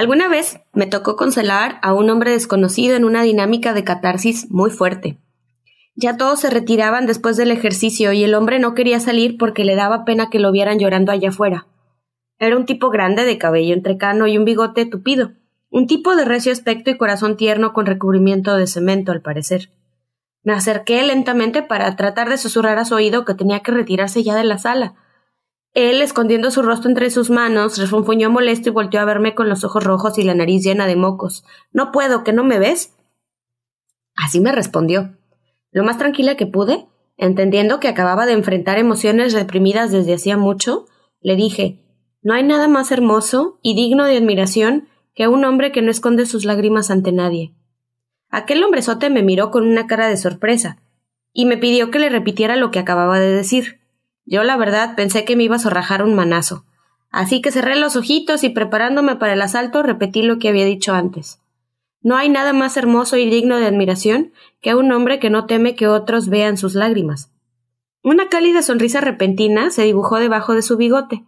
Alguna vez me tocó consolar a un hombre desconocido en una dinámica de catarsis muy fuerte. Ya todos se retiraban después del ejercicio y el hombre no quería salir porque le daba pena que lo vieran llorando allá afuera. Era un tipo grande de cabello entrecano y un bigote tupido, un tipo de recio aspecto y corazón tierno con recubrimiento de cemento, al parecer. Me acerqué lentamente para tratar de susurrar a su oído que tenía que retirarse ya de la sala. Él, escondiendo su rostro entre sus manos, refunfuñó molesto y volteó a verme con los ojos rojos y la nariz llena de mocos. No puedo, ¿que no me ves? Así me respondió. Lo más tranquila que pude, entendiendo que acababa de enfrentar emociones reprimidas desde hacía mucho, le dije No hay nada más hermoso y digno de admiración que un hombre que no esconde sus lágrimas ante nadie. Aquel hombrezote me miró con una cara de sorpresa, y me pidió que le repitiera lo que acababa de decir. Yo, la verdad, pensé que me iba a zorrajar un manazo, así que cerré los ojitos y preparándome para el asalto repetí lo que había dicho antes. No hay nada más hermoso y digno de admiración que un hombre que no teme que otros vean sus lágrimas. Una cálida sonrisa repentina se dibujó debajo de su bigote.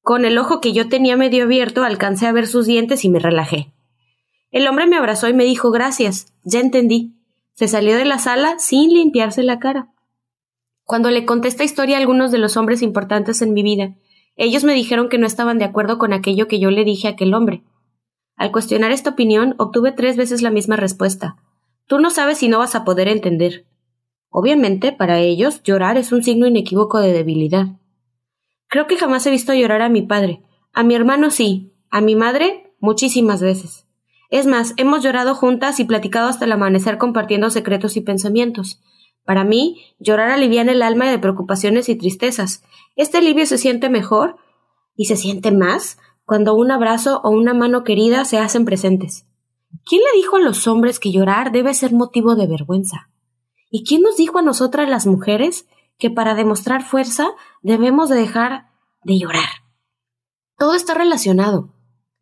Con el ojo que yo tenía medio abierto alcancé a ver sus dientes y me relajé. El hombre me abrazó y me dijo gracias, ya entendí. Se salió de la sala sin limpiarse la cara. Cuando le conté esta historia a algunos de los hombres importantes en mi vida, ellos me dijeron que no estaban de acuerdo con aquello que yo le dije a aquel hombre. Al cuestionar esta opinión, obtuve tres veces la misma respuesta. Tú no sabes si no vas a poder entender. Obviamente, para ellos, llorar es un signo inequívoco de debilidad. Creo que jamás he visto llorar a mi padre. A mi hermano sí, a mi madre muchísimas veces. Es más, hemos llorado juntas y platicado hasta el amanecer compartiendo secretos y pensamientos. Para mí, llorar aliviana el alma de preocupaciones y tristezas. Este alivio se siente mejor y se siente más cuando un abrazo o una mano querida se hacen presentes. ¿Quién le dijo a los hombres que llorar debe ser motivo de vergüenza? ¿Y quién nos dijo a nosotras las mujeres que para demostrar fuerza debemos de dejar de llorar? Todo está relacionado.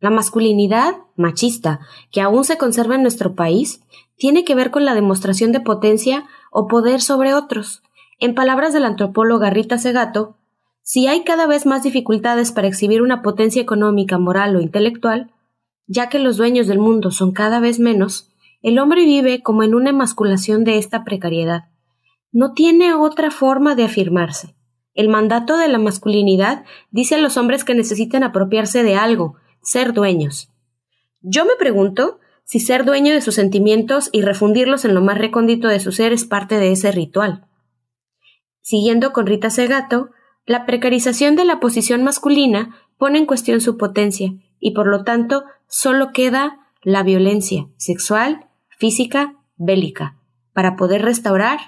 La masculinidad machista, que aún se conserva en nuestro país, tiene que ver con la demostración de potencia o poder sobre otros. En palabras de la antropóloga Rita Segato, si hay cada vez más dificultades para exhibir una potencia económica, moral o intelectual, ya que los dueños del mundo son cada vez menos, el hombre vive como en una emasculación de esta precariedad. No tiene otra forma de afirmarse. El mandato de la masculinidad dice a los hombres que necesitan apropiarse de algo, ser dueños. Yo me pregunto si ser dueño de sus sentimientos y refundirlos en lo más recóndito de su ser es parte de ese ritual. Siguiendo con Rita Segato, la precarización de la posición masculina pone en cuestión su potencia y por lo tanto solo queda la violencia sexual, física, bélica, para poder restaurar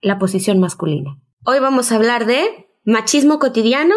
la posición masculina. Hoy vamos a hablar de machismo cotidiano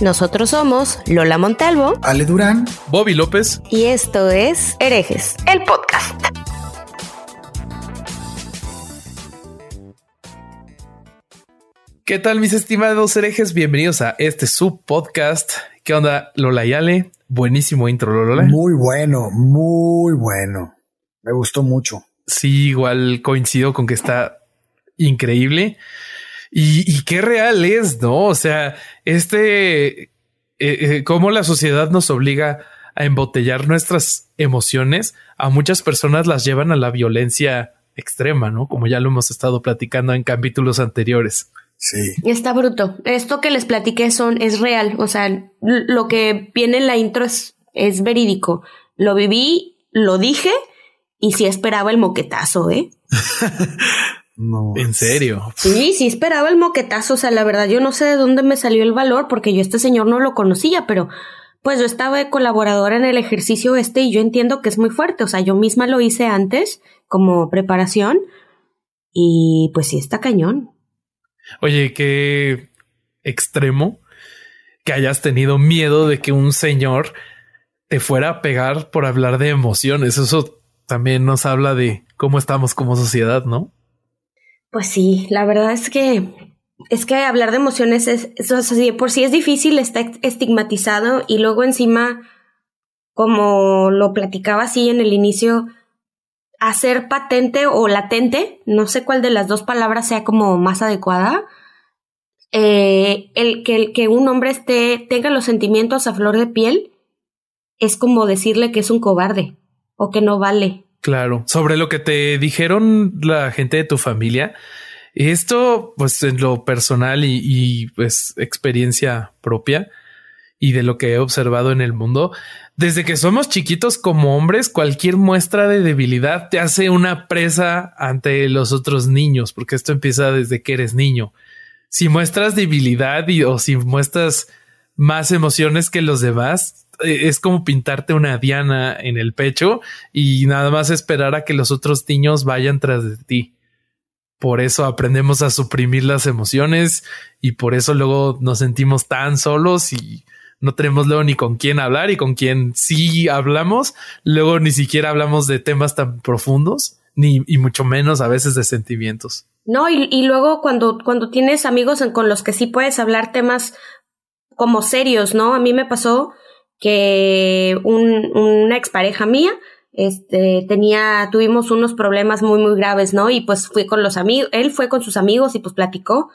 nosotros somos Lola Montalvo, Ale Durán, Bobby López y esto es Herejes, el podcast. ¿Qué tal mis estimados herejes? Bienvenidos a este sub podcast. ¿Qué onda Lola y Ale? Buenísimo intro, Lola. Muy bueno, muy bueno. Me gustó mucho. Sí, igual coincido con que está increíble. Y, qué real es, ¿no? O sea, este, eh, eh, cómo la sociedad nos obliga a embotellar nuestras emociones, a muchas personas las llevan a la violencia extrema, ¿no? Como ya lo hemos estado platicando en capítulos anteriores. Sí. Está bruto. Esto que les platiqué son, es real. O sea, lo que viene en la intro es, es verídico. Lo viví, lo dije y sí esperaba el moquetazo, ¿eh? No. ¿En serio? Sí, sí esperaba el moquetazo. O sea, la verdad, yo no sé de dónde me salió el valor porque yo este señor no lo conocía, pero pues yo estaba de colaboradora en el ejercicio este y yo entiendo que es muy fuerte. O sea, yo misma lo hice antes como preparación y pues sí está cañón. Oye, qué extremo que hayas tenido miedo de que un señor te fuera a pegar por hablar de emociones. Eso también nos habla de cómo estamos como sociedad, ¿no? Pues sí, la verdad es que es que hablar de emociones es, así, por sí es difícil, está estigmatizado y luego encima, como lo platicaba así en el inicio, hacer patente o latente, no sé cuál de las dos palabras sea como más adecuada, eh, el, que, que un hombre esté, tenga los sentimientos a flor de piel, es como decirle que es un cobarde o que no vale. Claro. Sobre lo que te dijeron la gente de tu familia, esto, pues en lo personal y, pues experiencia propia y de lo que he observado en el mundo, desde que somos chiquitos como hombres, cualquier muestra de debilidad te hace una presa ante los otros niños, porque esto empieza desde que eres niño. Si muestras debilidad y, o si muestras más emociones que los demás, eh, es como pintarte una diana en el pecho y nada más esperar a que los otros niños vayan tras de ti. Por eso aprendemos a suprimir las emociones y por eso luego nos sentimos tan solos y no tenemos luego ni con quién hablar y con quien sí hablamos, luego ni siquiera hablamos de temas tan profundos, ni y mucho menos a veces de sentimientos. No, y, y luego cuando, cuando tienes amigos con los que sí puedes hablar temas como serios, ¿no? A mí me pasó que un, una expareja mía este, tenía, tuvimos unos problemas muy, muy graves, ¿no? Y pues fui con los amigos, él fue con sus amigos y pues platicó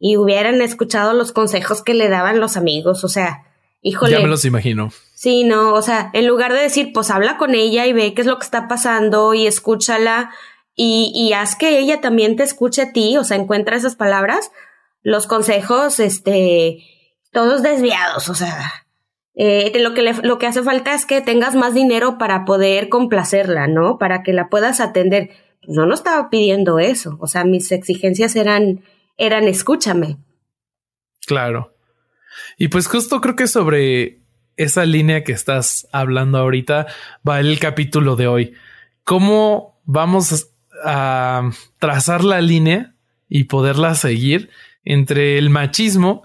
y hubieran escuchado los consejos que le daban los amigos, o sea, híjole. Ya me los imagino. Sí, no, o sea, en lugar de decir, pues habla con ella y ve qué es lo que está pasando y escúchala y, y haz que ella también te escuche a ti, o sea, encuentra esas palabras, los consejos, este, todos desviados, o sea, eh, lo, que lo que hace falta es que tengas más dinero para poder complacerla, ¿no? Para que la puedas atender. Pues yo no estaba pidiendo eso, o sea, mis exigencias eran, eran escúchame. Claro. Y pues justo creo que sobre esa línea que estás hablando ahorita va el capítulo de hoy. ¿Cómo vamos a trazar la línea y poderla seguir entre el machismo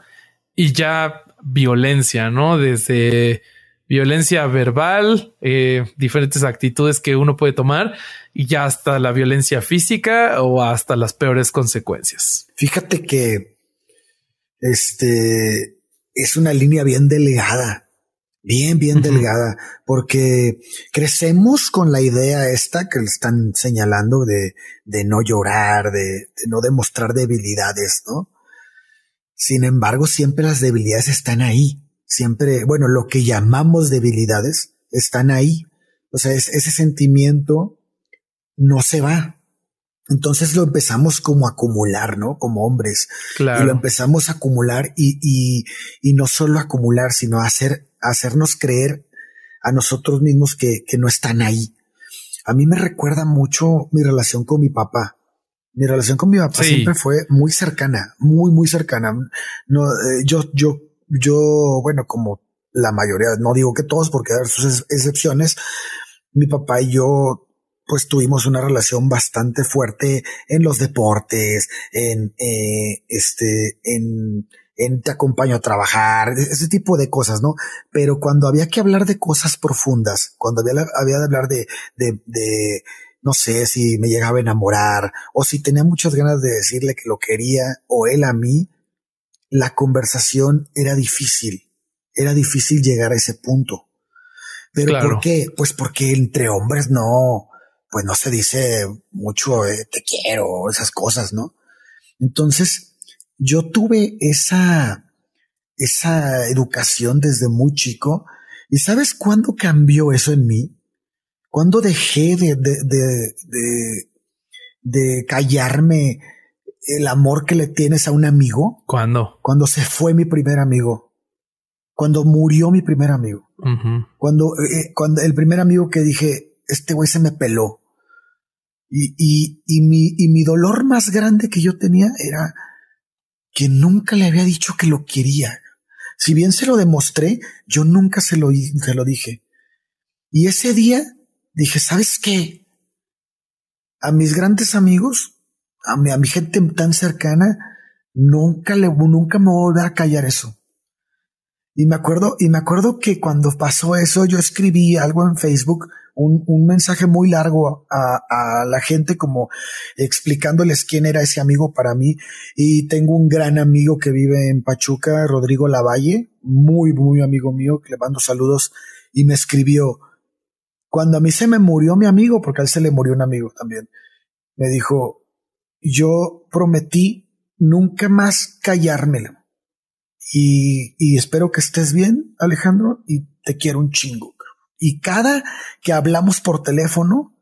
y ya violencia, ¿no? Desde violencia verbal, eh, diferentes actitudes que uno puede tomar y ya hasta la violencia física o hasta las peores consecuencias. Fíjate que este es una línea bien delgada, bien, bien delgada, porque crecemos con la idea esta que le están señalando de, de no llorar, de, de no demostrar debilidades, ¿no? Sin embargo, siempre las debilidades están ahí. Siempre, bueno, lo que llamamos debilidades están ahí. O sea, ese sentimiento no se va. Entonces lo empezamos como a acumular, ¿no? Como hombres. Claro. Y lo empezamos a acumular y, y, y no solo acumular, sino hacer, hacernos creer a nosotros mismos que, que no están ahí. A mí me recuerda mucho mi relación con mi papá mi relación con mi papá siempre fue muy cercana, muy, muy cercana. No, eh, yo, yo, yo, bueno, como la mayoría, no digo que todos, porque hay sus excepciones, mi papá y yo, pues tuvimos una relación bastante fuerte en los deportes, en, eh, este, en, en te acompaño a trabajar, e-, ese tipo de cosas, ¿no? Pero cuando había que hablar de cosas profundas, cuando había, había de hablar de, de, de no sé si me llegaba a enamorar o si tenía muchas ganas de decirle que lo quería o él a mí, la conversación era difícil, era difícil llegar a ese punto. Pero ¿por qué? Pues porque entre hombres no, pues no se dice mucho eh, te quiero, esas cosas, ¿no? Entonces, yo tuve esa, esa educación desde muy chico. ¿Y sabes cuándo cambió eso en mí? ¿Cuándo dejé de, de, de, de, callarme el amor que le tienes a un amigo? ¿Cuándo? Cuando se fue mi primer amigo. Cuando murió mi primer amigo. Cuando, eh, cuando el primer amigo que dije, este güey se me peló. Y, y, y, mi, y mi dolor más grande que yo tenía era que nunca le había dicho que lo quería. Si bien se lo demostré, yo nunca se lo, se lo dije. Y ese día dije, ¿sabes qué? A mis grandes amigos, a mi, a mi gente tan cercana, nunca le, nunca me voy a callar eso. Y me acuerdo, y me acuerdo que cuando pasó eso, yo escribí algo en Facebook, un, un mensaje muy largo a, a, la gente como explicándoles quién era ese amigo para mí. Y tengo un gran amigo que vive en Pachuca, Rodrigo Lavalle, muy, muy amigo mío, que le mando saludos y me escribió, cuando a mí se me murió mi amigo, porque a él se le murió un amigo también, me dijo, yo prometí nunca más callármela y, y espero que estés bien, Alejandro, y te quiero un chingo. Y cada que hablamos por teléfono,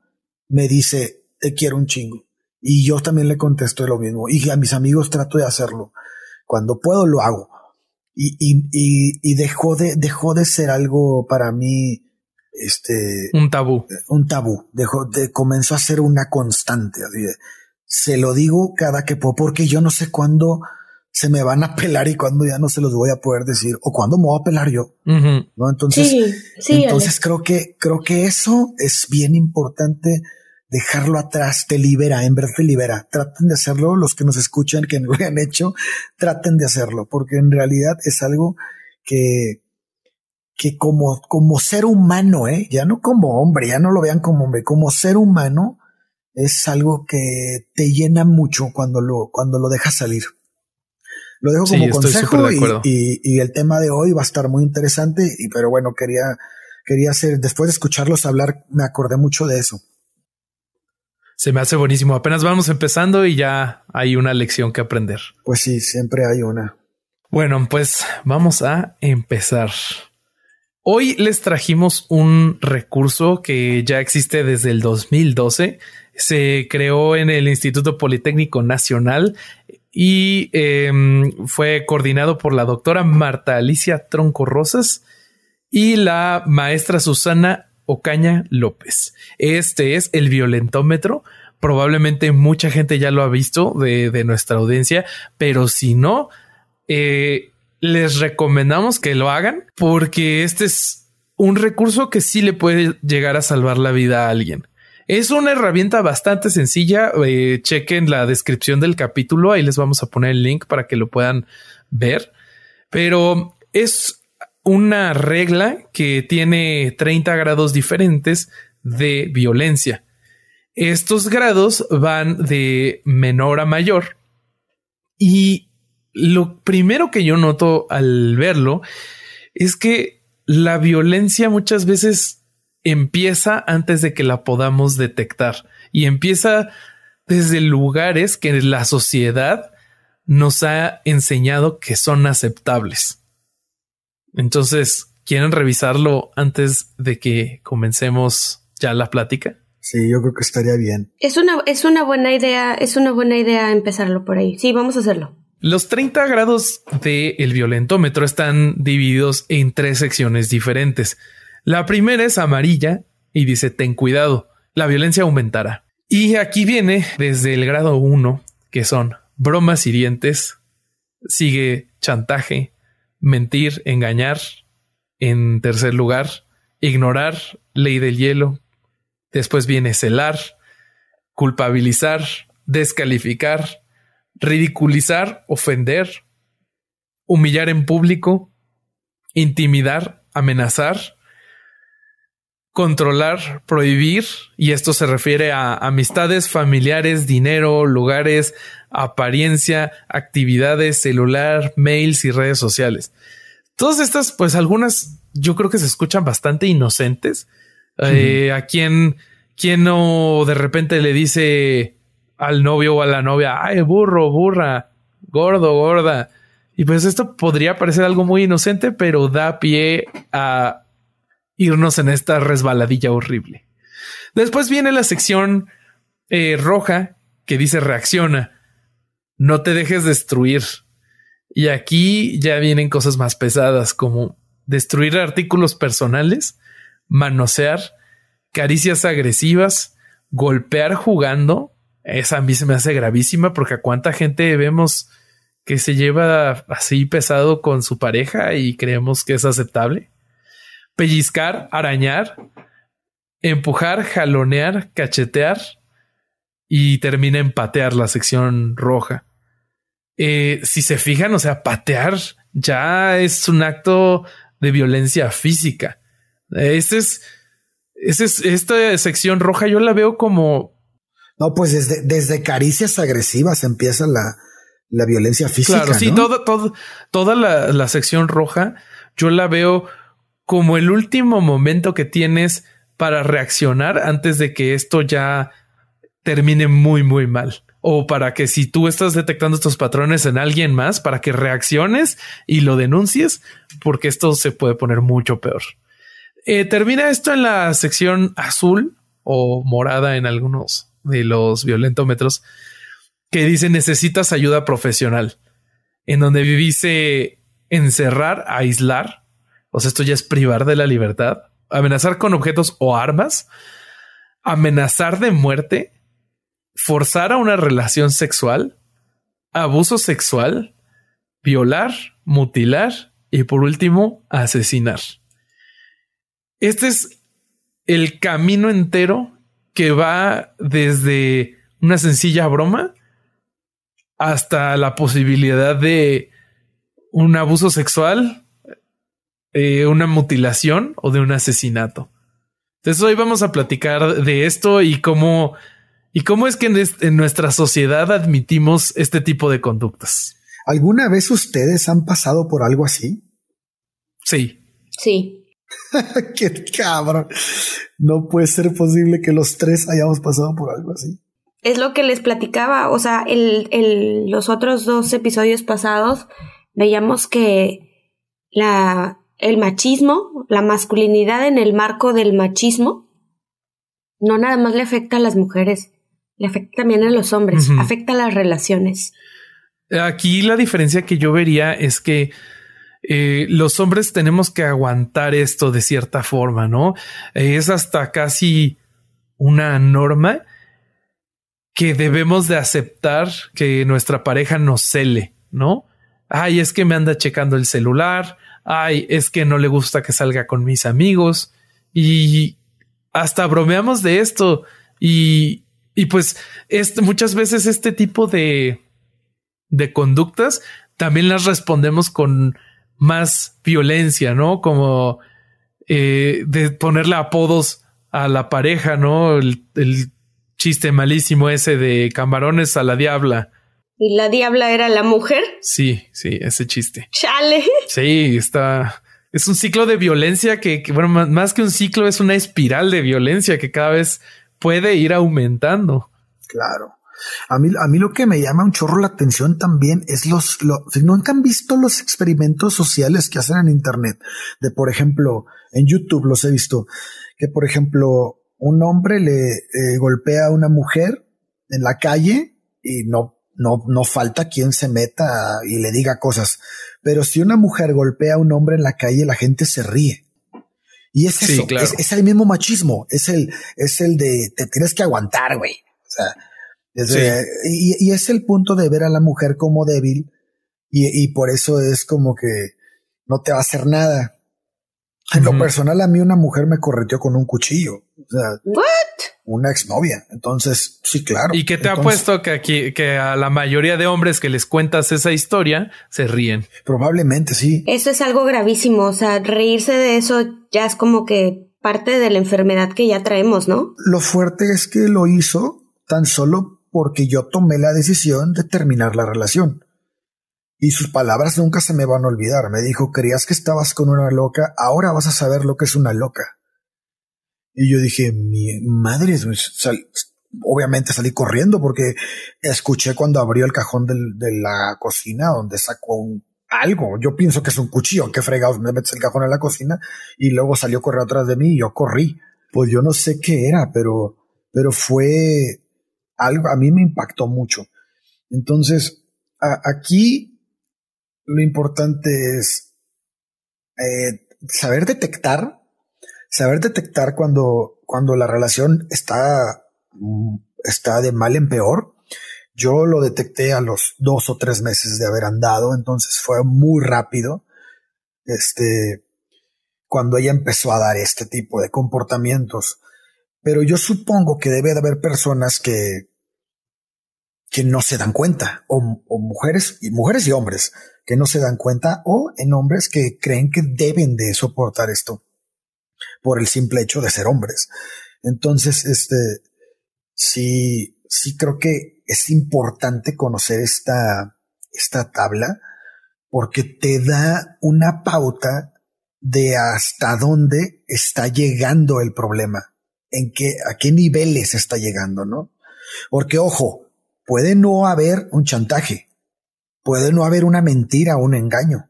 me dice, te quiero un chingo. Y yo también le contesto lo mismo. Y a mis amigos trato de hacerlo. Cuando puedo, lo hago. Y, y, y, y dejó de, dejó de ser algo para mí, este. Un tabú. Un tabú. Dejó de, comenzó a ser una constante. Así de, se lo digo cada que puedo, porque yo no sé cuándo se me van a pelar y cuando ya no se los voy a poder decir o cuando me voy a pelar yo. ¿No? Entonces, sí, entonces creo que, creo que eso es bien importante dejarlo atrás, te libera, en verdad te libera. Traten de hacerlo, los que nos escuchan, que no lo han hecho, traten de hacerlo, porque en realidad es algo que, que como, como ser humano, ¿eh? ya no como hombre, ya no lo vean como hombre, como ser humano, es algo que te llena mucho cuando lo, cuando lo dejas salir. Lo dejo como consejo y, y, el tema de hoy va a estar muy interesante, y, pero bueno, quería, quería hacer, después de escucharlos hablar, me acordé mucho de eso. Se me hace buenísimo. Apenas vamos empezando y ya hay una lección que aprender. Pues sí, siempre hay una. Bueno, pues vamos a empezar. Hoy les trajimos un recurso que ya existe desde el 2012. Se creó en el Instituto Politécnico Nacional y em, fue coordinado por la doctora Marta Alicia Tronco Rosas y la maestra Susana Ocaña López. Este es el violentómetro. Probablemente mucha gente ya lo ha visto de, nuestra audiencia, pero si no, eh, les recomendamos que lo hagan porque este es un recurso que sí le puede llegar a salvar la vida a alguien. Es una herramienta bastante sencilla. Eh, chequen la descripción del capítulo. Ahí les vamos a poner el link para que lo puedan ver. Pero es una regla que tiene 30 grados diferentes de violencia. Estos grados van de menor a mayor. Y lo primero que yo noto al verlo es que la violencia muchas veces empieza antes de que la podamos detectar y empieza desde lugares que la sociedad nos ha enseñado que son aceptables. Entonces, ¿quieren revisarlo antes de que comencemos ya la plática? Sí, yo creo que estaría bien. Es una, es una buena idea, es una buena idea empezarlo por ahí. Sí, vamos a hacerlo. Los 30 grados del violentómetro están divididos en tres secciones diferentes. La primera es amarilla y dice ten cuidado, la violencia aumentará. Y aquí viene desde el grado 1, que son bromas hirientes, sigue chantaje, mentir, engañar. En tercer lugar, ignorar, ley del hielo. Después viene celar, culpabilizar, descalificar, ridiculizar, ofender, humillar en público, intimidar, amenazar, controlar, prohibir, y esto se refiere a amistades, familiares, dinero, lugares, apariencia, actividades, celular, mails y redes sociales. Todas estas, pues algunas yo creo que se escuchan bastante inocentes. Eh, a quien, quien no de repente le dice al novio o a la novia, ay, burro, burra, gordo, gorda. Y pues esto podría parecer algo muy inocente, pero da pie a irnos en esta resbaladilla horrible. Después viene la sección eh, roja que dice reacciona. No te dejes destruir. Y aquí ya vienen cosas más pesadas como destruir artículos personales, manosear, caricias agresivas, golpear jugando. Esa a mí se me hace gravísima porque a cuánta gente vemos que se lleva así pesado con su pareja y creemos que es aceptable pellizcar, arañar, empujar, jalonear, cachetear y termina en patear la sección roja. Eh, si se fijan, o sea, patear ya es un acto de violencia física. Este es, es, esta sección roja yo la veo como... No, pues desde, desde caricias agresivas empieza la, la violencia física. Claro, sí, todo, todo, toda la, la sección roja yo la veo como el último momento que tienes para reaccionar antes de que esto ya termine muy, muy mal. O para que si tú estás detectando estos patrones en alguien más, para que reacciones y lo denuncies, porque esto se puede poner mucho peor. Eh, termina esto en la sección azul o morada en algunos de los violentómetros que dice necesitas ayuda profesional, en donde vivise encerrar, aislar, o sea, esto ya es privar de la libertad, amenazar con objetos o armas, amenazar de muerte, forzar a una relación sexual, abuso sexual, violar, mutilar y por último, asesinar. Este es el camino entero que va desde una sencilla broma hasta la posibilidad de un abuso sexual, eh, una mutilación o de un asesinato. Entonces hoy vamos a platicar de esto y cómo y cómo es que en, nuestra sociedad admitimos este tipo de conductas. ¿Alguna vez ustedes han pasado por algo así? Sí. Sí. Qué cabrón. No puede ser posible que los tres hayamos pasado por algo así. Es lo que les platicaba. O sea, el, los otros dos episodios pasados veíamos que la, el machismo, la masculinidad en el marco del machismo, no nada más le afecta a las mujeres, le afecta también a los hombres, afecta a las relaciones. Aquí la diferencia que yo vería es que eh, los hombres tenemos que aguantar esto de cierta forma, ¿no? es hasta casi una norma que debemos de aceptar que nuestra pareja nos cele, ¿no? Ay, es que me anda checando el celular, ay, es que no le gusta que salga con mis amigos y hasta bromeamos de esto y, y pues este, muchas veces este tipo de, de conductas también las respondemos con más violencia, ¿no? Como eh, de ponerle apodos a la pareja, ¿no? El, el, chiste malísimo ese de camarones a la diabla. ¿Y la diabla era la mujer? Sí, sí, ese chiste. Chale. Sí, está. Es un ciclo de violencia que, que bueno, más que un ciclo, es una espiral de violencia que cada vez puede ir aumentando. Claro. A mí, a mí lo que me llama un chorro la atención también es los, lo, nunca han visto los experimentos sociales que hacen en Internet. De, por ejemplo, en YouTube los he visto, que por ejemplo, un hombre le eh, golpea a una mujer en la calle y no, no, no falta quien se meta y le diga cosas. Pero si una mujer golpea a un hombre en la calle, la gente se ríe. Y es eso, es, el mismo machismo, es el, es el de te tienes que aguantar, güey. O sea, y, es el punto de ver a la mujer como débil y, por eso es como que no te va a hacer nada. En lo personal, a mí una mujer me correteó con un cuchillo. O sea, ¿What? una exnovia. Entonces, sí, claro. ¿Y qué te ha puesto que aquí, que a la mayoría de hombres que les cuentas esa historia se ríen? Probablemente sí. Eso es algo gravísimo. O sea, reírse de eso ya es como que parte de la enfermedad que ya traemos, ¿no? Lo fuerte es que lo hizo tan solo porque yo tomé la decisión de terminar la relación. Y sus palabras nunca se me van a olvidar. Me dijo, creías que estabas con una loca, ahora vas a saber lo que es una loca. Y yo dije, mi madre, obviamente salí corriendo porque escuché cuando abrió el cajón de la cocina donde sacó algo. Yo pienso que es un cuchillo. Qué fregados me metes el cajón en la cocina y luego salió correr atrás de mí y yo corrí. Pues yo no sé qué era, pero, pero fue algo, a mí me impactó mucho. Entonces, aquí lo importante es eh, saber detectar, saber detectar cuando, cuando la relación está, mm, está de mal en peor. Yo lo detecté a los dos o tres meses de haber andado, entonces fue muy rápido. Este, cuando ella empezó a dar este tipo de comportamientos. Pero yo supongo que debe de haber personas que, que no se dan cuenta, o, mujeres y mujeres y hombres que no se dan cuenta, o en hombres que creen que deben de soportar esto por el simple hecho de ser hombres. Entonces, este, sí, sí creo que es importante conocer esta, esta tabla porque te da una pauta de hasta dónde está llegando el problema, en qué, a qué niveles está llegando, ¿no? Porque ojo, puede no haber un chantaje, puede no haber una mentira o un engaño,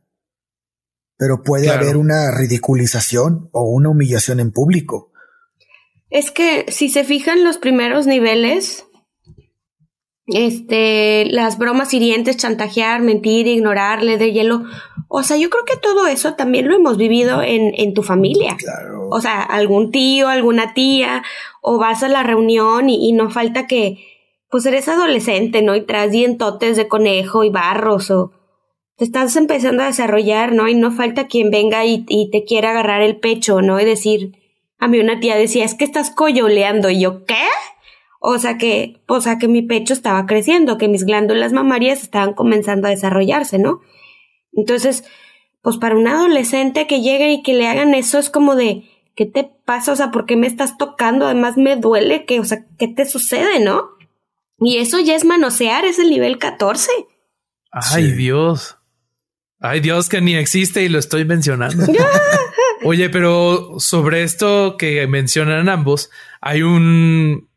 pero puede haber una ridiculización o una humillación en público. Es que si se fijan los primeros niveles, este, las bromas hirientes, chantajear, mentir, ignorarle de hielo. O sea, yo creo que todo eso también lo hemos vivido en, en tu familia. Claro. O sea, algún tío, alguna tía, o vas a la reunión y, y no falta que, pues eres adolescente, ¿no? Y traes dientotes de conejo y barros o te estás empezando a desarrollar, ¿no? Y no falta quien venga y, te quiera agarrar el pecho, ¿no? Y decir, a mí una tía decía, es que estás coyoleando. Y yo, ¿qué? O sea que, o sea que mi pecho estaba creciendo, que mis glándulas mamarias estaban comenzando a desarrollarse, ¿no? Entonces, pues para un adolescente que llegue y que le hagan eso es como de, ¿qué te pasa? O sea, ¿por qué me estás tocando? Además me duele, que, o sea, ¿qué te sucede, no? Y eso ya es manosear, es el nivel 14. Ay, Dios. Ay, Dios, que ni existe y lo estoy mencionando. Oye, pero sobre esto que mencionan ambos, hay un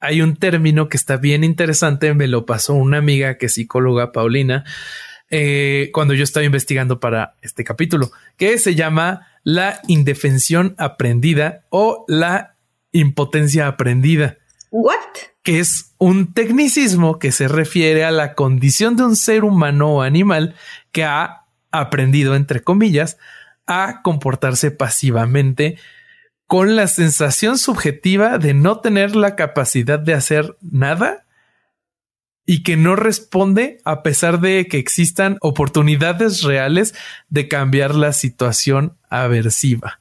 hay un término que está bien interesante, me lo pasó una amiga que es psicóloga, Paulina, eh, cuando yo estaba investigando para este capítulo, que se llama la indefensión aprendida o la impotencia aprendida. What? Que es un tecnicismo que se refiere a la condición de un ser humano o animal que ha aprendido, entre comillas, a comportarse pasivamente con la sensación subjetiva de no tener la capacidad de hacer nada y que no responde a pesar de que existan oportunidades reales de cambiar la situación aversiva.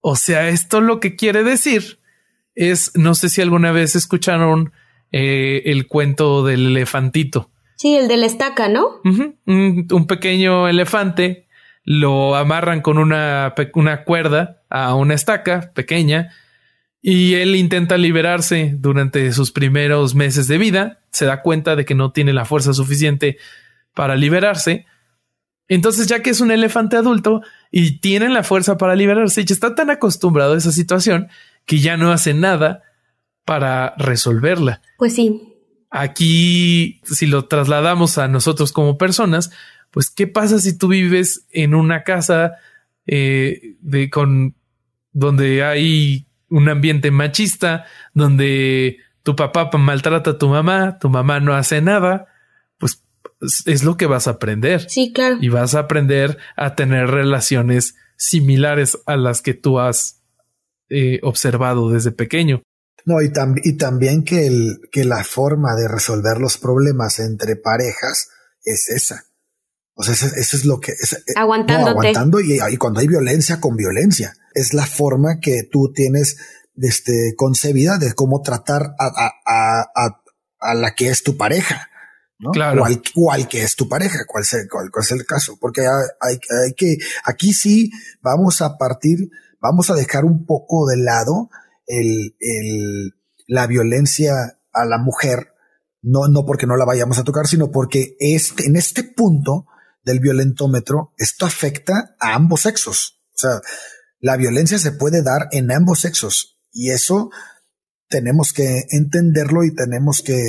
O sea, esto lo que quiere decir es, no sé si alguna vez escucharon eh, el cuento del elefantito. Sí, el de la estaca, ¿no? un, pequeño elefante lo amarran con una, una cuerda a una estaca pequeña y él intenta liberarse durante sus primeros meses de vida, se da cuenta de que no tiene la fuerza suficiente para liberarse. Entonces, ya que es un elefante adulto y tiene la fuerza para liberarse, ya está tan acostumbrado a esa situación que ya no hace nada para resolverla. Pues sí. Aquí, si lo trasladamos a nosotros como personas, pues, ¿qué pasa si tú vives en una casa eh, de, con, donde hay un ambiente machista, donde tu papá maltrata a tu mamá, tu mamá no hace nada? Pues es lo que vas a aprender. Sí, claro. Y vas a aprender a tener relaciones similares a las que tú has eh, observado desde pequeño. No, y, y también que, el, que la forma de resolver los problemas entre parejas es esa. O sea, eso, es lo que es. Eh, Aguantándote. aguantando y, y, cuando hay violencia con violencia. Es la forma que tú tienes este, concebida de cómo tratar a, a, a, a la que es tu pareja. ¿no? Claro. O al, o al, que es tu pareja, cuál, sea, cuál, cuál es el caso. Porque hay, hay, que, aquí sí vamos a partir, vamos a dejar un poco de lado el, el, la violencia a la mujer, no, no porque no la vayamos a tocar, sino porque este, en este punto del violentómetro, esto afecta a ambos sexos. O sea, la violencia se puede dar en ambos sexos y eso tenemos que entenderlo y tenemos que,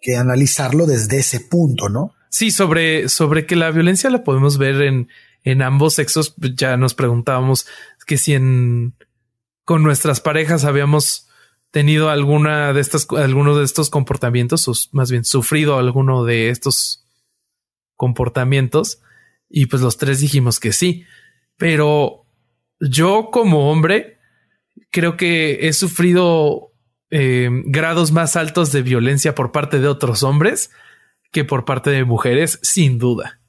que analizarlo desde ese punto, ¿no? Sí, sobre, sobre que la violencia la podemos ver en, en ambos sexos. Ya nos preguntábamos que si en, con nuestras parejas habíamos tenido alguna de estas, alguno de estos comportamientos, o más bien sufrido alguno de estos comportamientos y pues los tres dijimos que sí, pero yo como hombre creo que he sufrido eh, grados más altos de violencia por parte de otros hombres que por parte de mujeres, sin duda.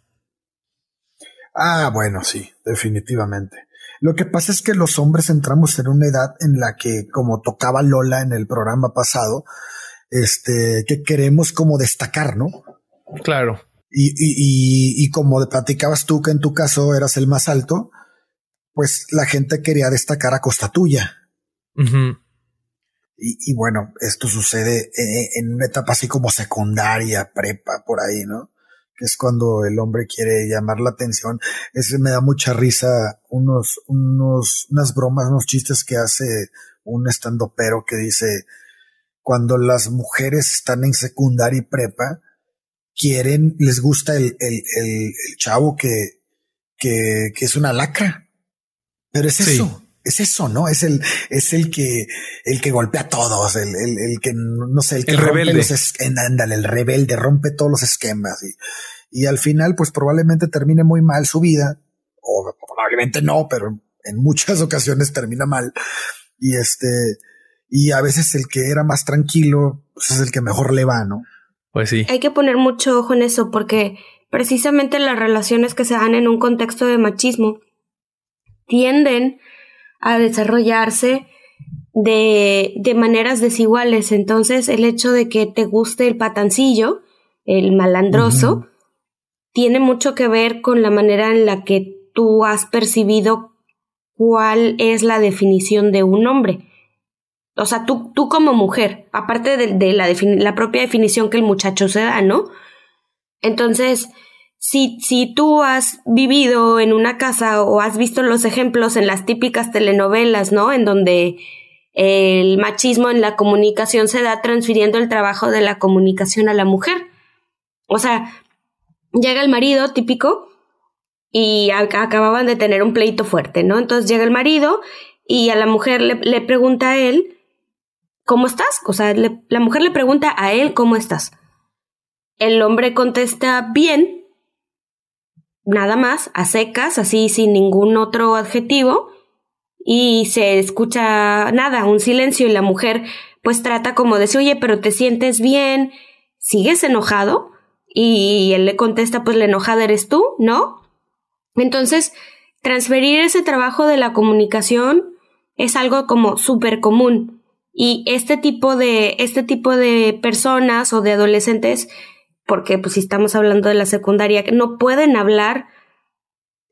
Ah, bueno, sí, definitivamente. Lo que pasa es que los hombres entramos en una edad en la que, como tocaba Lola en el programa pasado, este, que queremos como destacar, ¿no? Claro. Y, y, y, como platicabas tú que en tu caso eras el más alto, pues la gente quería destacar a costa tuya. y, y, bueno, esto sucede en, en, una etapa así como secundaria, prepa, por ahí, ¿no? Que es cuando el hombre quiere llamar la atención. Ese me da mucha risa unos, unos, unas bromas, unos chistes que hace un estandopero que dice, cuando las mujeres están en secundaria y prepa, quieren, les gusta el, el, el, chavo que, que, que, es una lacra. Pero es eso, es eso, ¿no? Es el, es el que, el que golpea a todos, el, el, el que, no sé, el que rompe rebelde. los ándale, el rebelde, rompe todos los esquemas y, y al final, pues probablemente termine muy mal su vida, o probablemente no, pero en muchas ocasiones termina mal. Y este, y a veces el que era más tranquilo, pues es el que mejor le va, ¿no? Pues sí. Hay que poner mucho ojo en eso porque precisamente las relaciones que se dan en un contexto de machismo tienden a desarrollarse de, de maneras desiguales. Entonces, el hecho de que te guste el patancillo, el malandroso, tiene mucho que ver con la manera en la que tú has percibido cuál es la definición de un hombre. O sea, tú, tú como mujer, aparte de, la, la, propia definición que el muchacho se da, ¿no? Entonces, si, si tú has vivido en una casa o has visto los ejemplos en las típicas telenovelas, ¿no? En donde el machismo en la comunicación se da transfiriendo el trabajo de la comunicación a la mujer. O sea, llega el marido típico y acababan de tener un pleito fuerte, ¿no? Entonces llega el marido y a la mujer le, le pregunta a él ¿cómo estás? O sea, la mujer le pregunta a él, ¿cómo estás? El hombre contesta, bien, nada más, a secas, así sin ningún otro adjetivo, y se escucha nada, un silencio, y la mujer pues trata como de decir, oye, pero te sientes bien, ¿sigues enojado? Y él le contesta, pues la enojada eres tú, ¿no? Entonces, transferir ese trabajo de la comunicación es algo como súper común. Y este tipo de, este tipo de personas o de adolescentes, porque pues si estamos hablando de la secundaria, no pueden hablar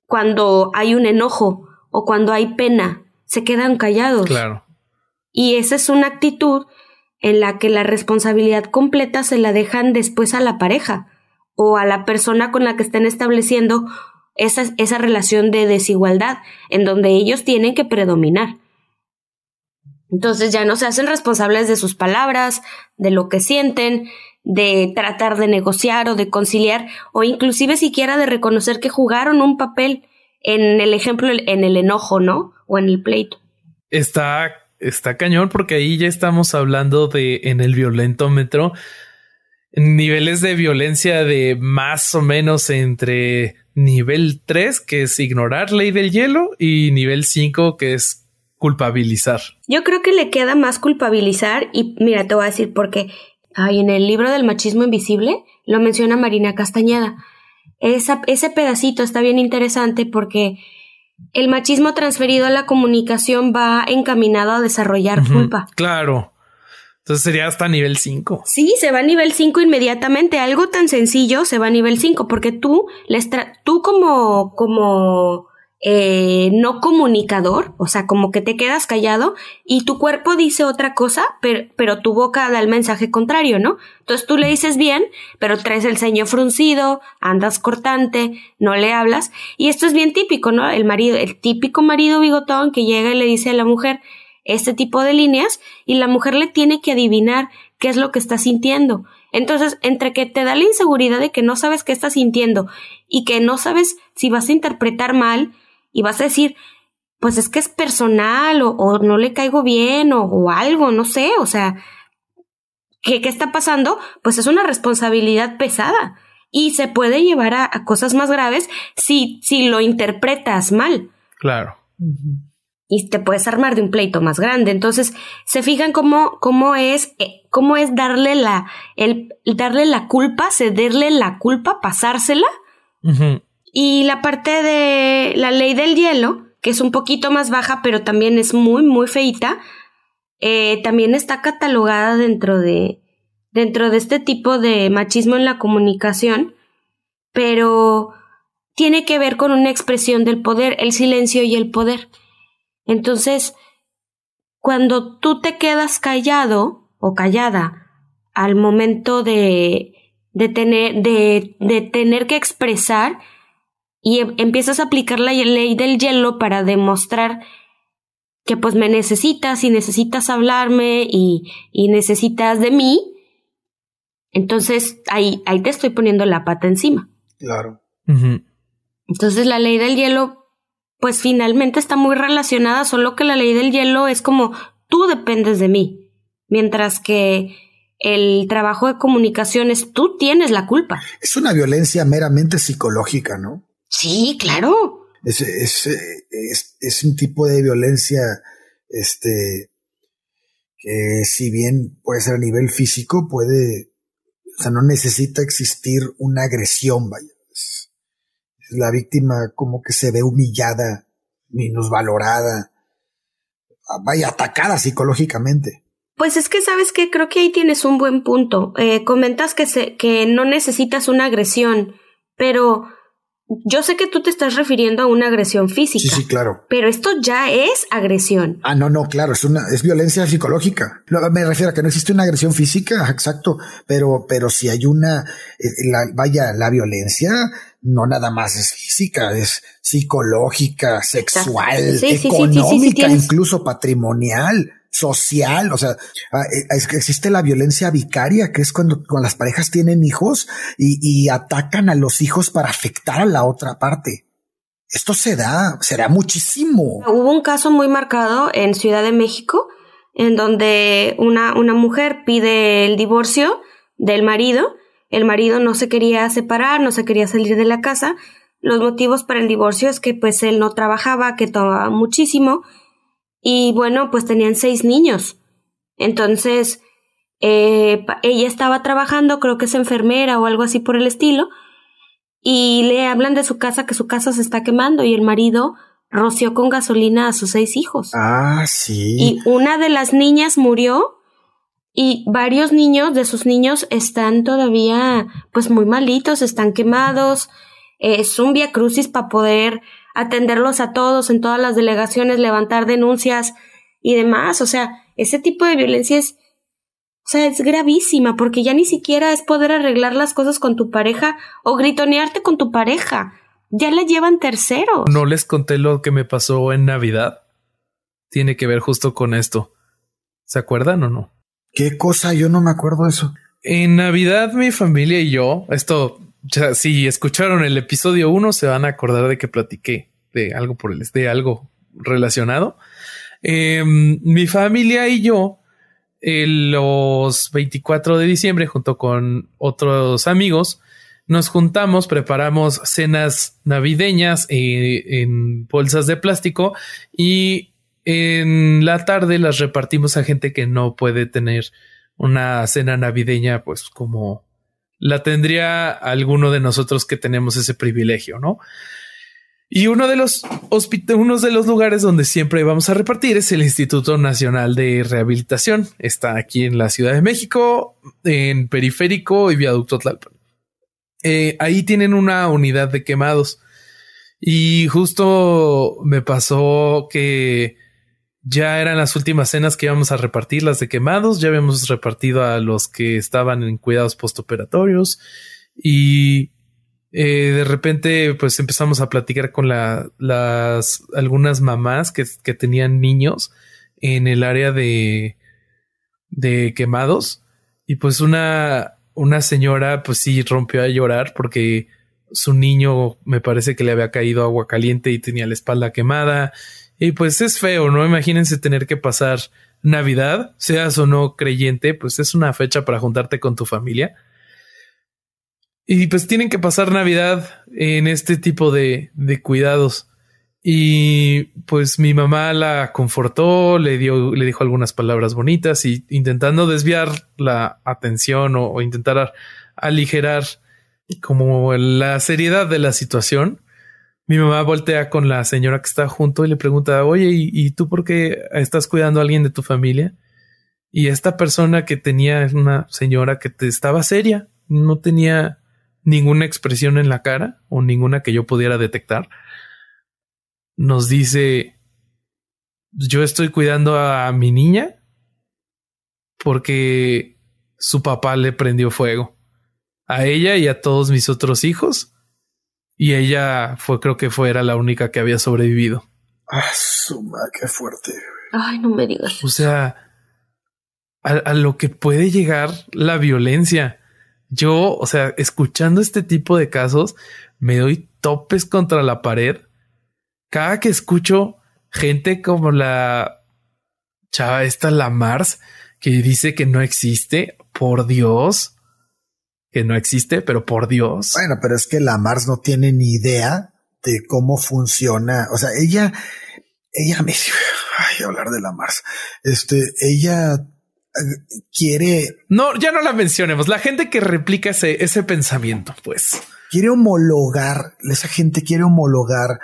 cuando hay un enojo o cuando hay pena, se quedan callados. Claro. Y esa es una actitud en la que la responsabilidad completa se la dejan después a la pareja o a la persona con la que estén estableciendo esa, esa relación de desigualdad, en donde ellos tienen que predominar. Entonces ya no se hacen responsables de sus palabras, de lo que sienten, de tratar de negociar o de conciliar, o inclusive siquiera de reconocer que jugaron un papel en el ejemplo, en el enojo, ¿no? O en el pleito. Está, está cañón porque ahí ya estamos hablando de en el violentómetro niveles de violencia de más o menos entre nivel 3, que es ignorar ley del hielo, y nivel 5, que es culpabilizar. Yo creo que le queda más culpabilizar y mira, te voy a decir por qué. Ay, en el libro del machismo invisible lo menciona Marina Castañeda. Esa, ese pedacito está bien interesante porque el machismo transferido a la comunicación va encaminado a desarrollar culpa. Claro. Entonces sería hasta nivel 5. Sí, se va a nivel 5 inmediatamente. Algo tan sencillo se va a nivel 5 porque tú, les tú como, como eh, no comunicador, o sea, como que te quedas callado y tu cuerpo dice otra cosa, pero, pero tu boca da el mensaje contrario, ¿no? Entonces tú le dices bien, pero traes el ceño fruncido, andas cortante, no le hablas, y esto es bien típico, ¿no? El marido, el típico marido bigotón que llega y le dice a la mujer este tipo de líneas y la mujer le tiene que adivinar qué es lo que está sintiendo. Entonces, entre que te da la inseguridad de que no sabes qué estás sintiendo y que no sabes si vas a interpretar mal, y vas a decir, pues es que es personal o, no le caigo bien o, algo, no sé, o sea, ¿qué, ¿qué, está pasando? Pues es una responsabilidad pesada y se puede llevar a, cosas más graves si, si lo interpretas mal. Claro. Y te puedes armar de un pleito más grande. Entonces, se fijan cómo, cómo es, eh, cómo es darle la, el, darle la culpa, cederle la culpa, pasársela. Y la parte de la ley del hielo, que es un poquito más baja, pero también es muy, muy feita, eh, también está catalogada dentro de, dentro de este tipo de machismo en la comunicación, pero tiene que ver con una expresión del poder, el silencio y el poder. Entonces, cuando tú te quedas callado o callada al momento de, de, tener, de, de tener que expresar y em, empiezas a aplicar la ley del hielo para demostrar que pues me necesitas y necesitas hablarme y, y necesitas de mí, entonces ahí, ahí te estoy poniendo la pata encima. Claro. Entonces la ley del hielo, pues finalmente está muy relacionada, solo que la ley del hielo es como tú dependes de mí, mientras que el trabajo de comunicación es tú tienes la culpa. Es una violencia meramente psicológica, ¿no? Sí, claro. Es, es, es, es un tipo de violencia, este, que si bien puede ser a nivel físico, puede, o sea, no necesita existir una agresión, vaya. la víctima como que se ve humillada, minusvalorada, vaya, atacada psicológicamente. Pues es que sabes que creo que ahí tienes un buen punto. Eh, comentas que, se, que no necesitas una agresión, pero yo sé que tú te estás refiriendo a una agresión física. Sí, sí, claro. Pero esto ya es agresión. Ah, no, no, claro, es una, es violencia psicológica. Me refiero a que no existe una agresión física, exacto, pero, pero si hay una, eh, vaya, la violencia no nada más es física, es psicológica, sexual, económica, incluso patrimonial social, o sea, ah, eh, existe la violencia vicaria, que es cuando, las parejas tienen hijos y, y, atacan a los hijos para afectar a la otra parte. Esto se da, se da muchísimo. Hubo un caso muy marcado en Ciudad de México, en donde una, una mujer pide el divorcio del marido, el marido no se quería separar, no se quería salir de la casa, los motivos para el divorcio es que pues él no trabajaba, que tomaba muchísimo, y bueno, pues tenían seis niños. Entonces, eh, ella estaba trabajando, creo que es enfermera o algo así por el estilo, y le hablan de su casa que su casa se está quemando y el marido roció con gasolina a sus seis hijos. Ah, sí. Y una de las niñas murió y varios niños de sus niños están todavía pues muy malitos, están quemados. Es un via crucis para poder atenderlos a todos en todas las delegaciones, levantar denuncias y demás. O sea, ese tipo de violencia es, o sea, es gravísima porque ya ni siquiera es poder arreglar las cosas con tu pareja o gritonearte con tu pareja. Ya la llevan terceros. No les conté lo que me pasó en Navidad. Tiene que ver justo con esto. ¿Se acuerdan o no? ¿Qué cosa? Yo no me acuerdo de eso. En Navidad mi familia y yo, esto si escucharon el episodio 1, se van a acordar de que platiqué de algo por el de algo relacionado. Em, mi familia y yo, los 24 de diciembre, junto con otros amigos, nos juntamos, preparamos cenas navideñas eh, en bolsas de plástico y en la tarde las repartimos a gente que no puede tener una cena navideña, pues como la tendría alguno de nosotros que tenemos ese privilegio, ¿no? Y uno de los uno de los lugares donde siempre vamos a repartir es el Instituto Nacional de Rehabilitación. Está aquí en la Ciudad de México, en Periférico y Viaducto Tlalpan. Eh, ahí tienen una unidad de quemados. Y justo me pasó que ya eran las últimas cenas que íbamos a repartir, las de quemados. Ya habíamos repartido a los que estaban en cuidados postoperatorios. Y eh, de repente, pues empezamos a platicar con las algunas mamás que, que, tenían niños en el área de, de quemados. Y pues una, una señora, pues sí rompió a llorar porque su niño me parece que le había caído agua caliente y tenía la espalda quemada y pues es feo, ¿no? Imagínense tener que pasar Navidad, seas o no creyente, pues es una fecha para juntarte con tu familia. Y pues tienen que pasar Navidad en este tipo de, de cuidados. Y pues mi mamá la confortó, le dio, le dijo algunas palabras bonitas y intentando desviar la atención o, o intentar aligerar como la seriedad de la situación mi mamá voltea con la señora que está junto y le pregunta, oye, ¿y, tú por qué estás cuidando a alguien de tu familia? Y esta persona que tenía una señora que estaba seria, no tenía ninguna expresión en la cara o ninguna que yo pudiera detectar. Nos dice, yo estoy cuidando a mi niña porque su papá le prendió fuego a ella y a todos mis otros hijos. Y ella fue, creo que fue, era la única que había sobrevivido. Ah, suma, qué fuerte. Ay, no me digas. O sea, a, lo que puede llegar la violencia. Yo, o sea, escuchando este tipo de casos, me doy topes contra la pared. Cada que escucho gente como la chava esta, la Mars, que dice que no existe, por Dios, que no existe, pero por Dios. Bueno, pero es que la Mars no tiene ni idea de cómo funciona. O sea, ella, ella me, ay, hablar de la Mars. Este, ella eh, quiere. No, ya no la mencionemos. La gente que replica ese, ese pensamiento, pues. Quiere homologar, esa gente quiere homologar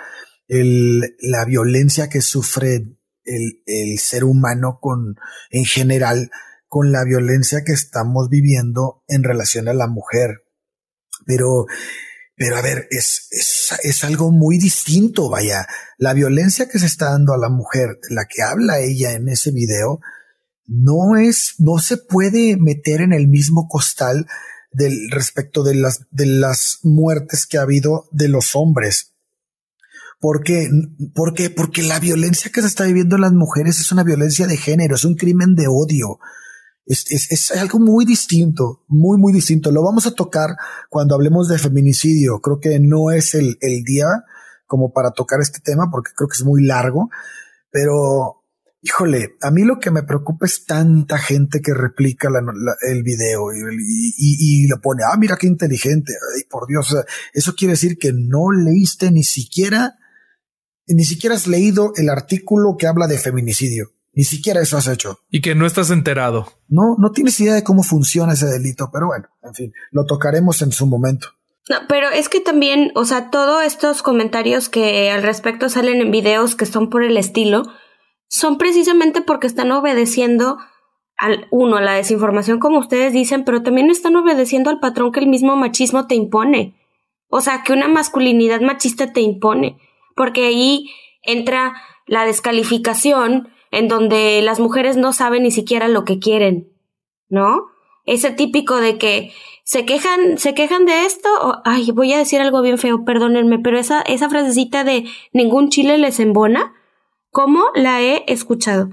el, la violencia que sufre el, el ser humano con, en general, con la violencia que estamos viviendo en relación a la mujer. Pero, pero a ver, es, es, es, algo muy distinto, vaya. La violencia que se está dando a la mujer, la que habla ella en ese video, no es, no se puede meter en el mismo costal del respecto de las, de las muertes que ha habido de los hombres. ¿Por qué? ¿Por qué? Porque la violencia que se está viviendo en las mujeres es una violencia de género, es un crimen de odio. Es, es, es, algo muy distinto, muy, muy distinto. Lo vamos a tocar cuando hablemos de feminicidio. Creo que no es el, el día como para tocar este tema porque creo que es muy largo, pero híjole, a mí lo que me preocupa es tanta gente que replica el video y, y, lo pone, ah, mira qué inteligente, Ay, por Dios, eso quiere decir que no leíste ni siquiera ni siquiera has leído el artículo que habla de feminicidio. Ni siquiera eso has hecho. Y que no estás enterado. No, no tienes idea de cómo funciona ese delito, pero bueno, en fin, lo tocaremos en su momento. No, pero es que también, o sea, todos estos comentarios que al respecto salen en videos que son por el estilo, son precisamente porque están obedeciendo al uno, a la desinformación como ustedes dicen, pero también están obedeciendo al patrón que el mismo machismo te impone. O sea, que una masculinidad machista te impone porque ahí entra la descalificación en donde las mujeres no saben ni siquiera lo que quieren, ¿no? Ese típico de que se quejan, se quejan de esto, o, ay, voy a decir algo bien feo, perdónenme, pero esa, esa frasecita de ningún chile les embona, ¿cómo la he escuchado?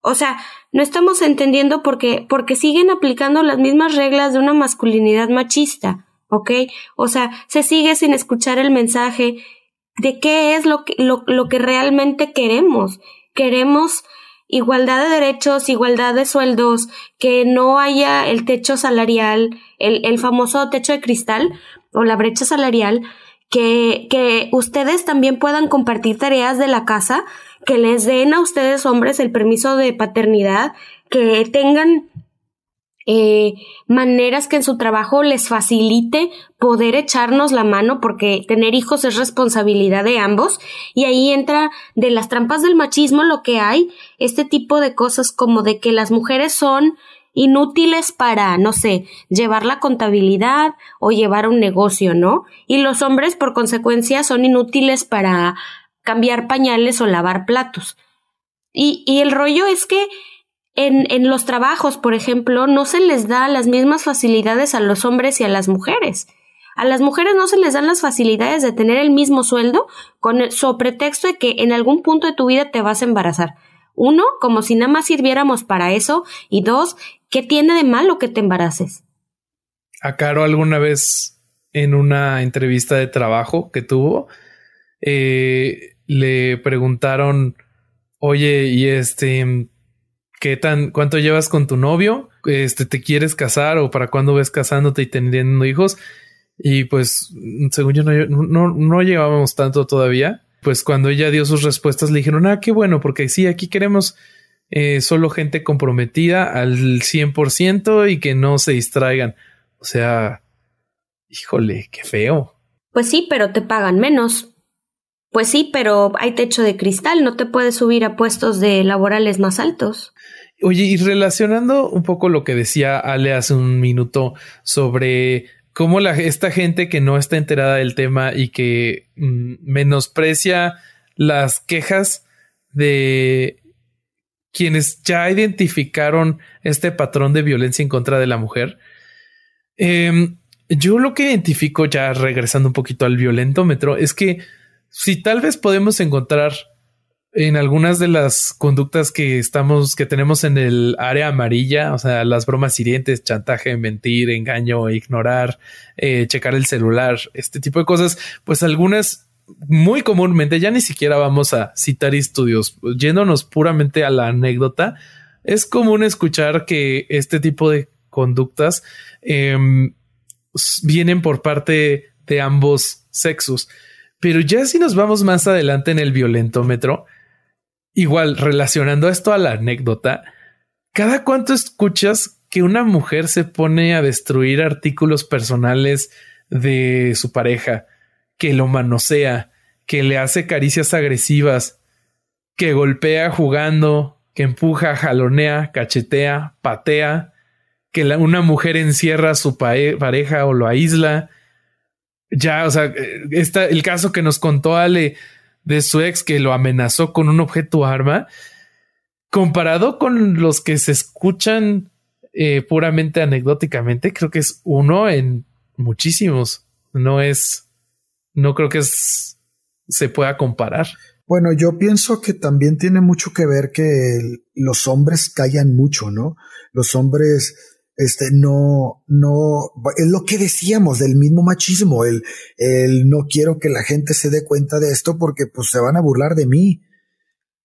O sea, no estamos entendiendo porque, porque siguen aplicando las mismas reglas de una masculinidad machista, ¿ok? O sea, se sigue sin escuchar el mensaje de qué es lo que, lo, lo que realmente queremos. Queremos igualdad de derechos, igualdad de sueldos, que no haya el techo salarial, el, el famoso techo de cristal o la brecha salarial, que, que ustedes también puedan compartir tareas de la casa, que les den a ustedes hombres el permiso de paternidad, que tengan eh, maneras que en su trabajo les facilite poder echarnos la mano porque tener hijos es responsabilidad de ambos y ahí entra de las trampas del machismo lo que hay este tipo de cosas como de que las mujeres son inútiles para, no sé, llevar la contabilidad o llevar un negocio, ¿no? Y los hombres, por consecuencia, son inútiles para cambiar pañales o lavar platos. Y, y el rollo es que en, en los trabajos, por ejemplo, no se les da las mismas facilidades a los hombres y a las mujeres. A las mujeres no se les dan las facilidades de tener el mismo sueldo con el sobre pretexto de que en algún punto de tu vida te vas a embarazar. Uno, como si nada más sirviéramos para eso. Y dos, ¿qué tiene de malo que te embaraces? A Caro alguna vez en una entrevista de trabajo que tuvo, eh, le preguntaron, oye, y este, qué tan, cuánto llevas con tu novio, este, te quieres casar o para cuándo ves casándote y teniendo hijos. Y pues, según yo, no, no, no llevábamos tanto todavía. Pues cuando ella dio sus respuestas, le dijeron, ah, qué bueno, porque sí, aquí queremos eh, solo gente comprometida al 100% y que no se distraigan. O sea, híjole, qué feo. Pues sí, pero te pagan menos. Pues sí, pero hay techo de cristal, no te puedes subir a puestos de laborales más altos. Oye, y relacionando un poco lo que decía Ale hace un minuto sobre cómo esta gente que no está enterada del tema y que mm, menosprecia las quejas de quienes ya identificaron este patrón de violencia en contra de la mujer. Em, yo lo que identifico ya regresando un poquito al violentómetro es que si tal vez podemos encontrar en algunas de las conductas que estamos, que tenemos en el área amarilla, o sea, las bromas hirientes, chantaje, mentir, engaño, ignorar, eh, checar el celular, este tipo de cosas, pues algunas muy comúnmente, ya ni siquiera vamos a citar estudios, yéndonos puramente a la anécdota, es común escuchar que este tipo de conductas em, vienen por parte de ambos sexos. Pero ya si nos vamos más adelante en el violentómetro, igual relacionando esto a la anécdota, ¿cada cuánto escuchas que una mujer se pone a destruir artículos personales de su pareja? que lo manosea, que le hace caricias agresivas, que golpea jugando, que empuja, jalonea, cachetea, patea, que una mujer encierra a su pareja o lo aísla. Ya, o sea, está el caso que nos contó Ale de su ex que lo amenazó con un objeto arma, comparado con los que se escuchan eh, puramente anecdóticamente, creo que es uno en muchísimos. No es no creo que se pueda comparar. Bueno, yo pienso que también tiene mucho que ver que los hombres callan mucho, ¿no? Los hombres, este, no, no, es lo que decíamos del mismo machismo, el, el no quiero que la gente se dé cuenta de esto porque pues se van a burlar de mí.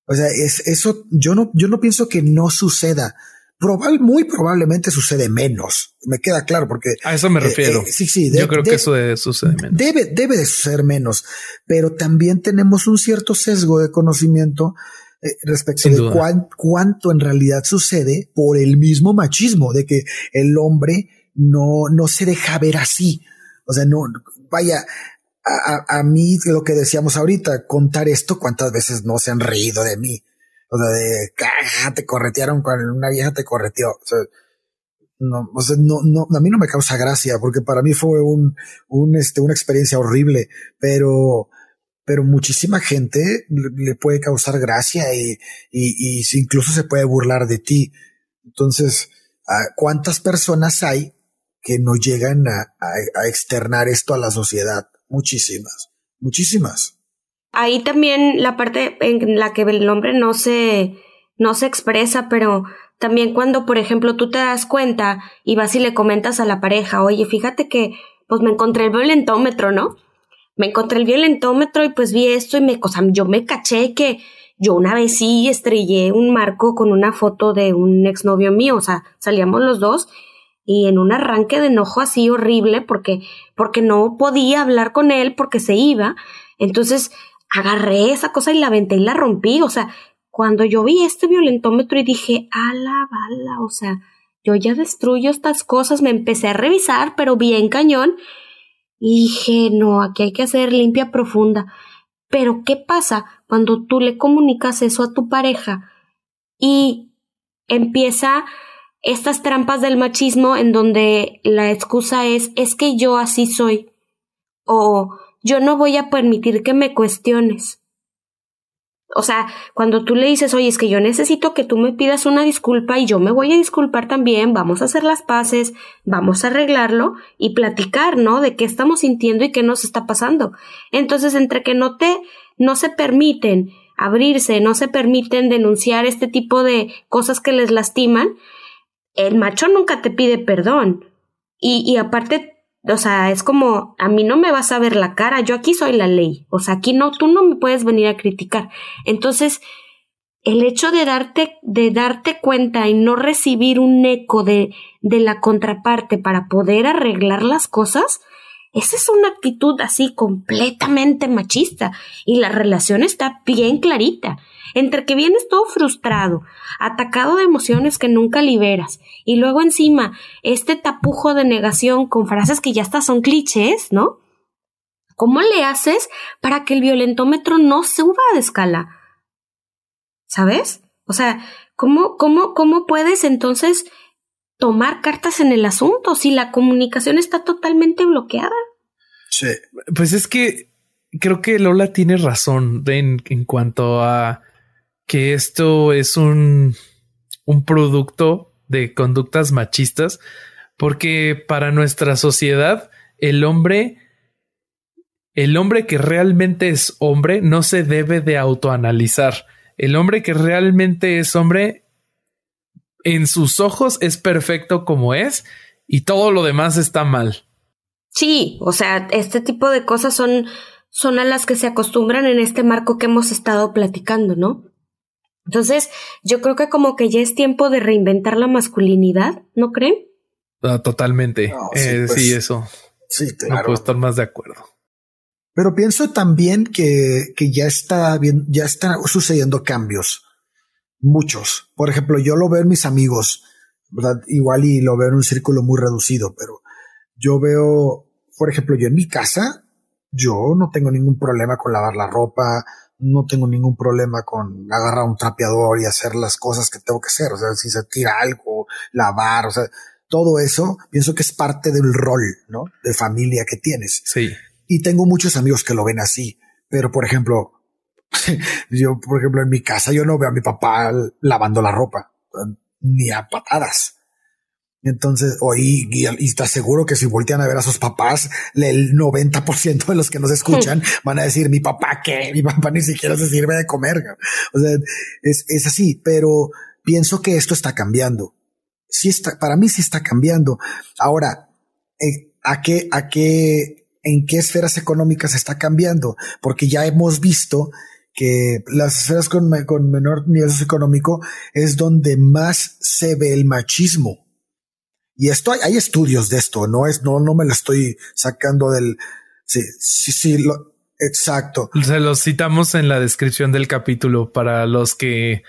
O sea, es eso, yo no, yo no pienso que no suceda probable, muy probablemente sucede menos. Me queda claro porque a eso me eh, refiero. Eh, sí, sí, yo creo que eso debe, suceder menos. Debe, debe de suceder menos, pero también tenemos un cierto sesgo de conocimiento eh, respecto de cuánto en realidad sucede por el mismo machismo de que el hombre no, no se deja ver así. O sea, no, vaya, a, a, mí lo que decíamos ahorita, contar esto, cuántas veces no se han reído de mí. O sea, de, caja, te corretearon cuando una vieja te correteó. O sea, no, o sea, no, no, a mí no me causa gracia porque para mí fue un, un, este, una experiencia horrible, pero, pero muchísima gente le, puede causar gracia y, y, incluso se puede burlar de ti. Entonces, ¿cuántas personas hay que no llegan a, a externar esto a la sociedad? Muchísimas, muchísimas. Ahí también la parte en la que el hombre no se, no se expresa, pero también cuando, por ejemplo, tú te das cuenta y vas y le comentas a la pareja, oye, fíjate que, pues me encontré el violentómetro, ¿no? Me encontré el violentómetro y pues vi esto y me, o sea, yo me caché que yo una vez sí estrellé un marco con una foto de un exnovio mío, o sea, salíamos los dos y en un arranque de enojo así horrible porque, porque no podía hablar con él porque se iba. Entonces, agarré esa cosa y la aventé y la rompí. O sea, cuando yo vi este violentómetro y dije, a la bala, o sea, yo ya destruyo estas cosas, me empecé a revisar, pero bien cañón. Y dije, no, aquí hay que hacer limpia profunda. Pero, ¿qué pasa cuando tú le comunicas eso a tu pareja y empieza estas trampas del machismo en donde la excusa es, es que yo así soy? O yo no voy a permitir que me cuestiones. O sea, cuando tú le dices, oye, es que yo necesito que tú me pidas una disculpa y yo me voy a disculpar también, vamos a hacer las paces, vamos a arreglarlo y platicar, ¿no? De qué estamos sintiendo y qué nos está pasando. Entonces, entre que no te, no se permiten abrirse, no se permiten denunciar este tipo de cosas que les lastiman, el macho nunca te pide perdón. Y, y aparte o sea, es como, a mí no me vas a ver la cara, yo aquí soy la ley. O sea, aquí no, tú no me puedes venir a criticar. Entonces, el hecho de darte, de darte cuenta y no recibir un eco de, de la contraparte para poder arreglar las cosas, esa es una actitud así completamente machista y la relación está bien clarita. Entre que vienes todo frustrado, atacado de emociones que nunca liberas, y luego encima este tapujo de negación con frases que ya hasta son clichés, ¿no? ¿Cómo le haces para que el violentómetro no suba de escala? ¿Sabes? O sea, ¿Cómo, cómo, cómo puedes entonces tomar cartas en el asunto si la comunicación está totalmente bloqueada? Sí. Pues es que creo que Lola tiene razón en, en cuanto a que esto es un, un producto de conductas machistas, porque para nuestra sociedad el hombre, el hombre que realmente es hombre no se debe de autoanalizar. El hombre que realmente es hombre en sus ojos es perfecto como es y todo lo demás está mal. Sí, o sea, este tipo de cosas son, son a las que se acostumbran en este marco que hemos estado platicando, ¿no? Entonces, yo creo que como que ya es tiempo de reinventar la masculinidad, ¿no creen? Ah, totalmente. sí, eh, pues, sí, eso. Sí, claro. No puedo estar más de acuerdo. Pero pienso también que, que ya está bien, ya están sucediendo cambios. Muchos. Por ejemplo, yo lo veo en mis amigos, ¿verdad? Igual y lo veo en un círculo muy reducido, pero yo veo, por ejemplo, yo en mi casa, yo no tengo ningún problema con lavar la ropa, no tengo ningún problema con agarrar un trapeador y hacer las cosas que tengo que hacer. O sea, si se tira algo, lavar, o sea, todo eso pienso que es parte del rol, ¿no? De familia que tienes. Sí. Y tengo muchos amigos que lo ven así, pero por ejemplo, yo, por ejemplo, en mi casa yo no veo a mi papá lavando la ropa, ni a patadas. Entonces, hoy, y, está seguro que si voltean a ver a sus papás, el 90% de los que nos escuchan van a decir, mi papá qué, mi papá ni siquiera se sirve de comer. O sea, es, es así, pero pienso que esto está cambiando. Sí está, para mí sí está cambiando. Ahora, eh, ¿a qué, a qué, en qué esferas económicas está cambiando? Porque ya hemos visto que las esferas con, con menor nivel socioeconómico es donde más se ve el machismo y esto hay, estudios de esto, no es, no, no me lo estoy sacando del, sí, sí, sí, lo, exacto. Se los citamos en la descripción del capítulo para los que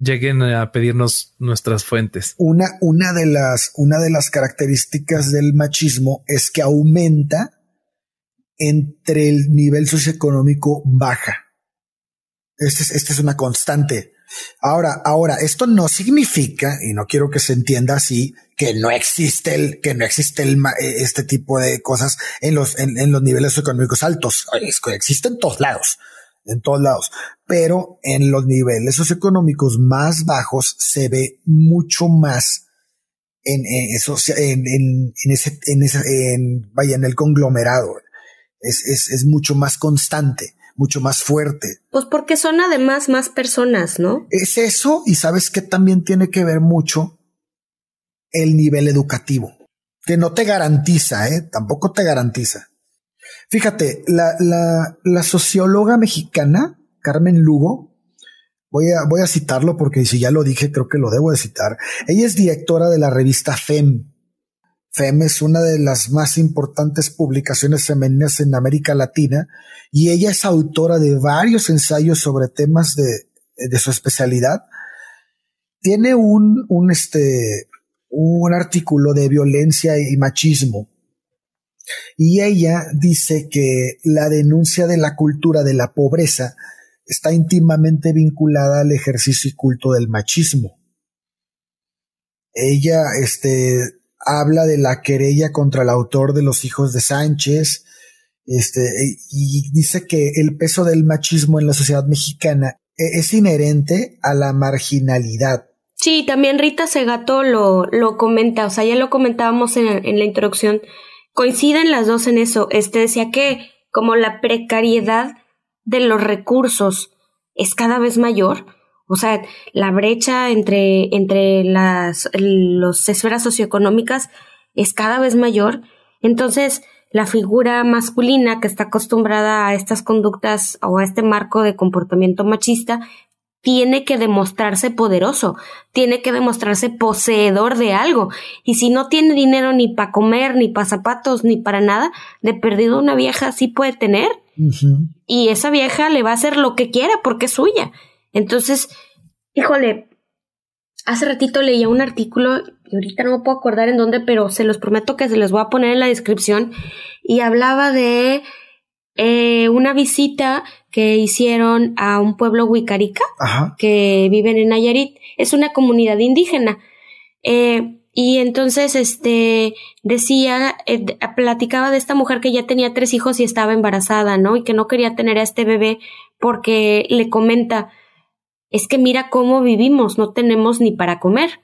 lleguen a pedirnos nuestras fuentes. Una, una de las, una de las características del machismo es que aumenta entre el nivel socioeconómico baja. Esta es, este es una constante. Ahora, ahora, esto no significa, y no quiero que se entienda así, que no existe el, que no existe el, eh, este tipo de cosas en los, en, los niveles económicos altos. Existen en todos lados, en todos lados. Pero en los niveles socioeconómicos más bajos se ve mucho más en, eso, en, en, ese, en ese, en, vaya, en el conglomerado. Es, es, es mucho más constante mucho más fuerte. Pues porque son además más personas, ¿no? Es eso y sabes que también tiene que ver mucho el nivel educativo, que no te garantiza, ¿eh? Tampoco te garantiza. Fíjate, la, la, la socióloga mexicana, Carmen Lugo, voy a, voy a citarlo porque si ya lo dije, creo que lo debo de citar. Ella es directora de la revista FEM, FEM es una de las más importantes publicaciones femeninas en América Latina y ella es autora de varios ensayos sobre temas de, de su especialidad. Tiene un, un, este, un artículo de violencia y machismo y ella dice que la denuncia de la cultura de la pobreza está íntimamente vinculada al ejercicio y culto del machismo. Ella, este, habla de la querella contra el autor de Los hijos de Sánchez, este, y dice que el peso del machismo en la sociedad mexicana e-, es inherente a la marginalidad. Sí, también Rita Segato lo, lo comenta, o sea, ya lo comentábamos en, en la introducción, coinciden las dos en eso, este decía que como la precariedad de los recursos es cada vez mayor, o sea, la brecha entre, entre las los esferas socioeconómicas es cada vez mayor. Entonces, la figura masculina que está acostumbrada a estas conductas o a este marco de comportamiento machista tiene que demostrarse poderoso, tiene que demostrarse poseedor de algo. Y si no tiene dinero ni para comer, ni para zapatos, ni para nada, de perdido una vieja sí puede tener. Y esa vieja le va a hacer lo que quiera porque es suya. Entonces, híjole, hace ratito leía un artículo y ahorita no me puedo acordar en dónde, pero se los prometo que se los voy a poner en la descripción y hablaba de eh, una visita que hicieron a un pueblo huicarica que viven en Nayarit. Es una comunidad indígena. Eh, y entonces, este, decía, eh, platicaba de esta mujer que ya tenía tres hijos y estaba embarazada, ¿no? Y que no quería tener a este bebé porque le comenta, es que mira cómo vivimos, no tenemos ni para comer.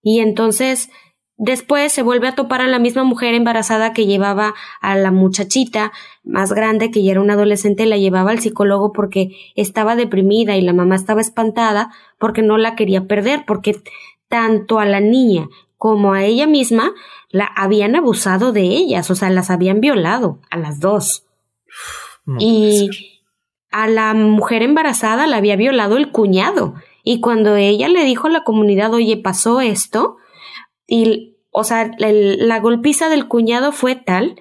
Y entonces, después se vuelve a topar a la misma mujer embarazada que llevaba a la muchachita más grande, que ya era una adolescente, la llevaba al psicólogo porque estaba deprimida y la mamá estaba espantada porque no la quería perder, porque tanto a la niña como a ella misma, la habían abusado de ellas, o sea, las habían violado a las dos. y a la mujer embarazada la había violado el cuñado. Y cuando ella le dijo a la comunidad, oye, pasó esto, y, o sea, la golpiza del cuñado fue tal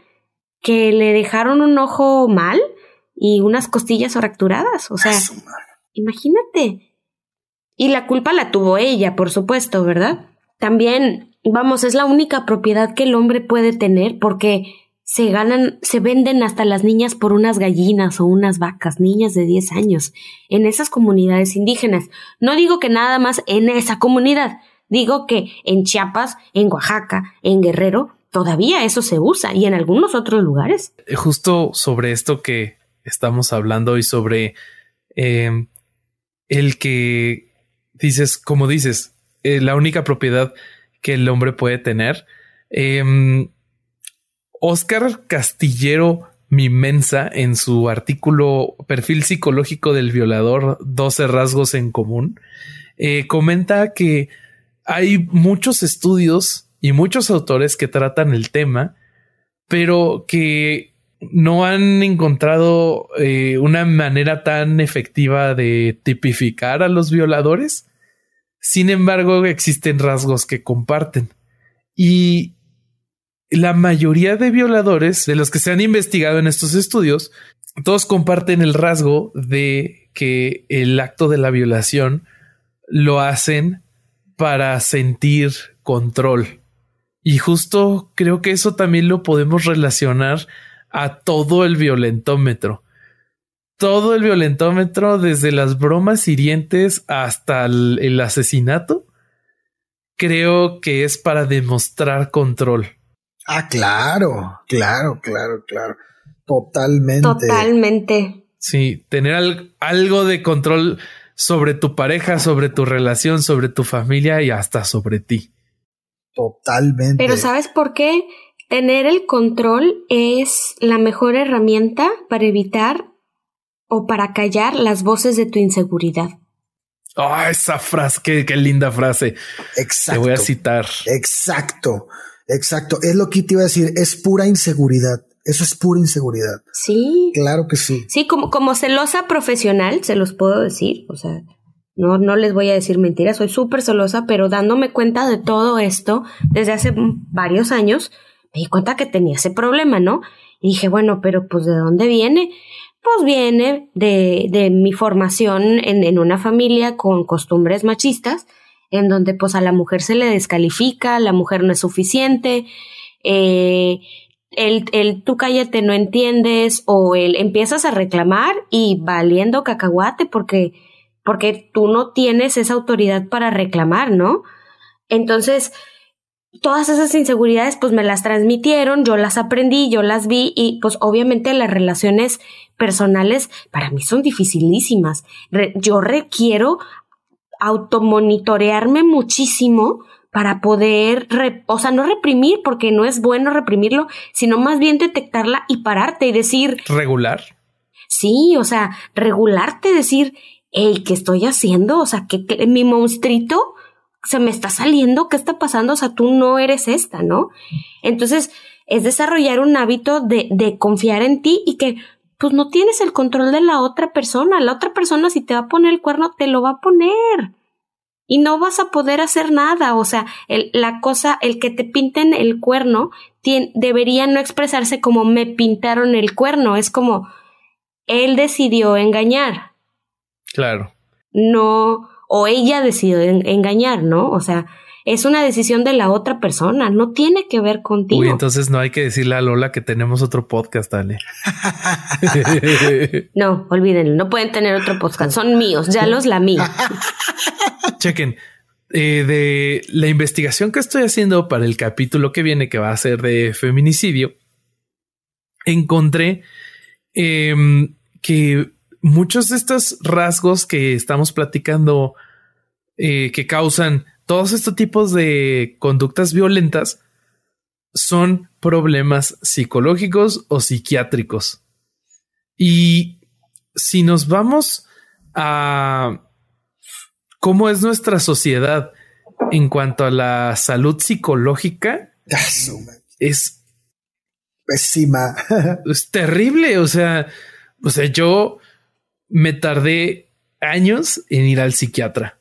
que le dejaron un ojo mal y unas costillas fracturadas. O sea, imagínate. Y la culpa la tuvo ella, por supuesto, ¿verdad? También vamos, es la única propiedad que el hombre puede tener porque se ganan, se venden hasta las niñas por unas gallinas o unas vacas, niñas de 10 años, en esas comunidades indígenas. No digo que nada más en esa comunidad, digo que en Chiapas, en Oaxaca, en Guerrero, todavía eso se usa y en algunos otros lugares. Eh, justo sobre esto que estamos hablando y sobre eh, el que dices, como dices, eh, la única propiedad que el hombre puede tener. Oscar Castillero Mimensa, en su artículo Perfil psicológico del violador, 12 rasgos en común, eh, comenta que hay muchos estudios y muchos autores que tratan el tema, pero que no han encontrado eh, una manera tan efectiva de tipificar a los violadores sin embargo, existen rasgos que comparten. Y la mayoría de violadores, de los que se han investigado en estos estudios, todos comparten el rasgo de que el acto de la violación lo hacen para sentir control. Y justo creo que eso también lo podemos relacionar a todo el violentómetro todo el violentómetro, desde las bromas hirientes hasta el, asesinato, creo que es para demostrar control. Ah, claro, claro, claro, claro. Totalmente. Totalmente. Sí, tener algo de control sobre tu pareja, sobre tu relación, sobre tu familia y hasta sobre ti. Totalmente. Pero ¿sabes por qué? Tener el control es la mejor herramienta para evitar o para callar las voces de tu inseguridad. Ah, esa frase, qué, linda frase. Exacto. Te voy a citar. Exacto, exacto. Es lo que te iba a decir, es pura inseguridad. Eso es pura inseguridad. Sí. Claro que sí. Sí, como, como celosa profesional, se los puedo decir. O sea, no, no les voy a decir mentiras, soy súper celosa, pero dándome cuenta de todo esto desde hace varios años, me di cuenta que tenía ese problema, ¿no? Y dije, bueno, pero pues ¿de dónde viene? pues viene de, de mi formación en, en, una familia con costumbres machistas, en donde pues a la mujer se le descalifica, la mujer no es suficiente, eh, el, tú cállate no entiendes, o el empiezas a reclamar y valiendo cacahuate porque, porque tú no tienes esa autoridad para reclamar, ¿no? Entonces, todas esas inseguridades pues me las transmitieron, yo las aprendí, yo las vi y pues obviamente las relaciones personales para mí son dificilísimas. yo requiero automonitorearme muchísimo para poder, o sea, no reprimir porque no es bueno reprimirlo, sino más bien detectarla y pararte y decir... Regular. Sí, o sea, regularte, decir, hey, ¿qué estoy haciendo? O sea, que, que mi monstruito se me está saliendo, ¿qué está pasando? O sea, tú no eres esta, ¿no? Entonces, es desarrollar un hábito de, de confiar en ti y que pues no tienes el control de la otra persona. La otra persona si te va a poner el cuerno, te lo va a poner. Y no vas a poder hacer nada. O sea, el, la cosa, el que te pinten el cuerno, debería no expresarse como me pintaron el cuerno. Es como él decidió engañar. Claro. No, o ella decidió engañar, ¿no? O sea, es una decisión de la otra persona, no tiene que ver contigo. Uy, entonces no hay que decirle a Lola que tenemos otro podcast, dale. no, olvídenlo, no pueden tener otro podcast, son míos, ya los lamí. Chequen, eh, de la investigación que estoy haciendo para el capítulo que viene, que va a ser de feminicidio, encontré em, que muchos de estos rasgos que estamos platicando eh, que causan todos estos tipos de conductas violentas son problemas psicológicos o psiquiátricos. Y si nos vamos a cómo es nuestra sociedad en cuanto a la salud psicológica, es pésima. es terrible. O sea, o sea, yo me tardé años en ir al psiquiatra.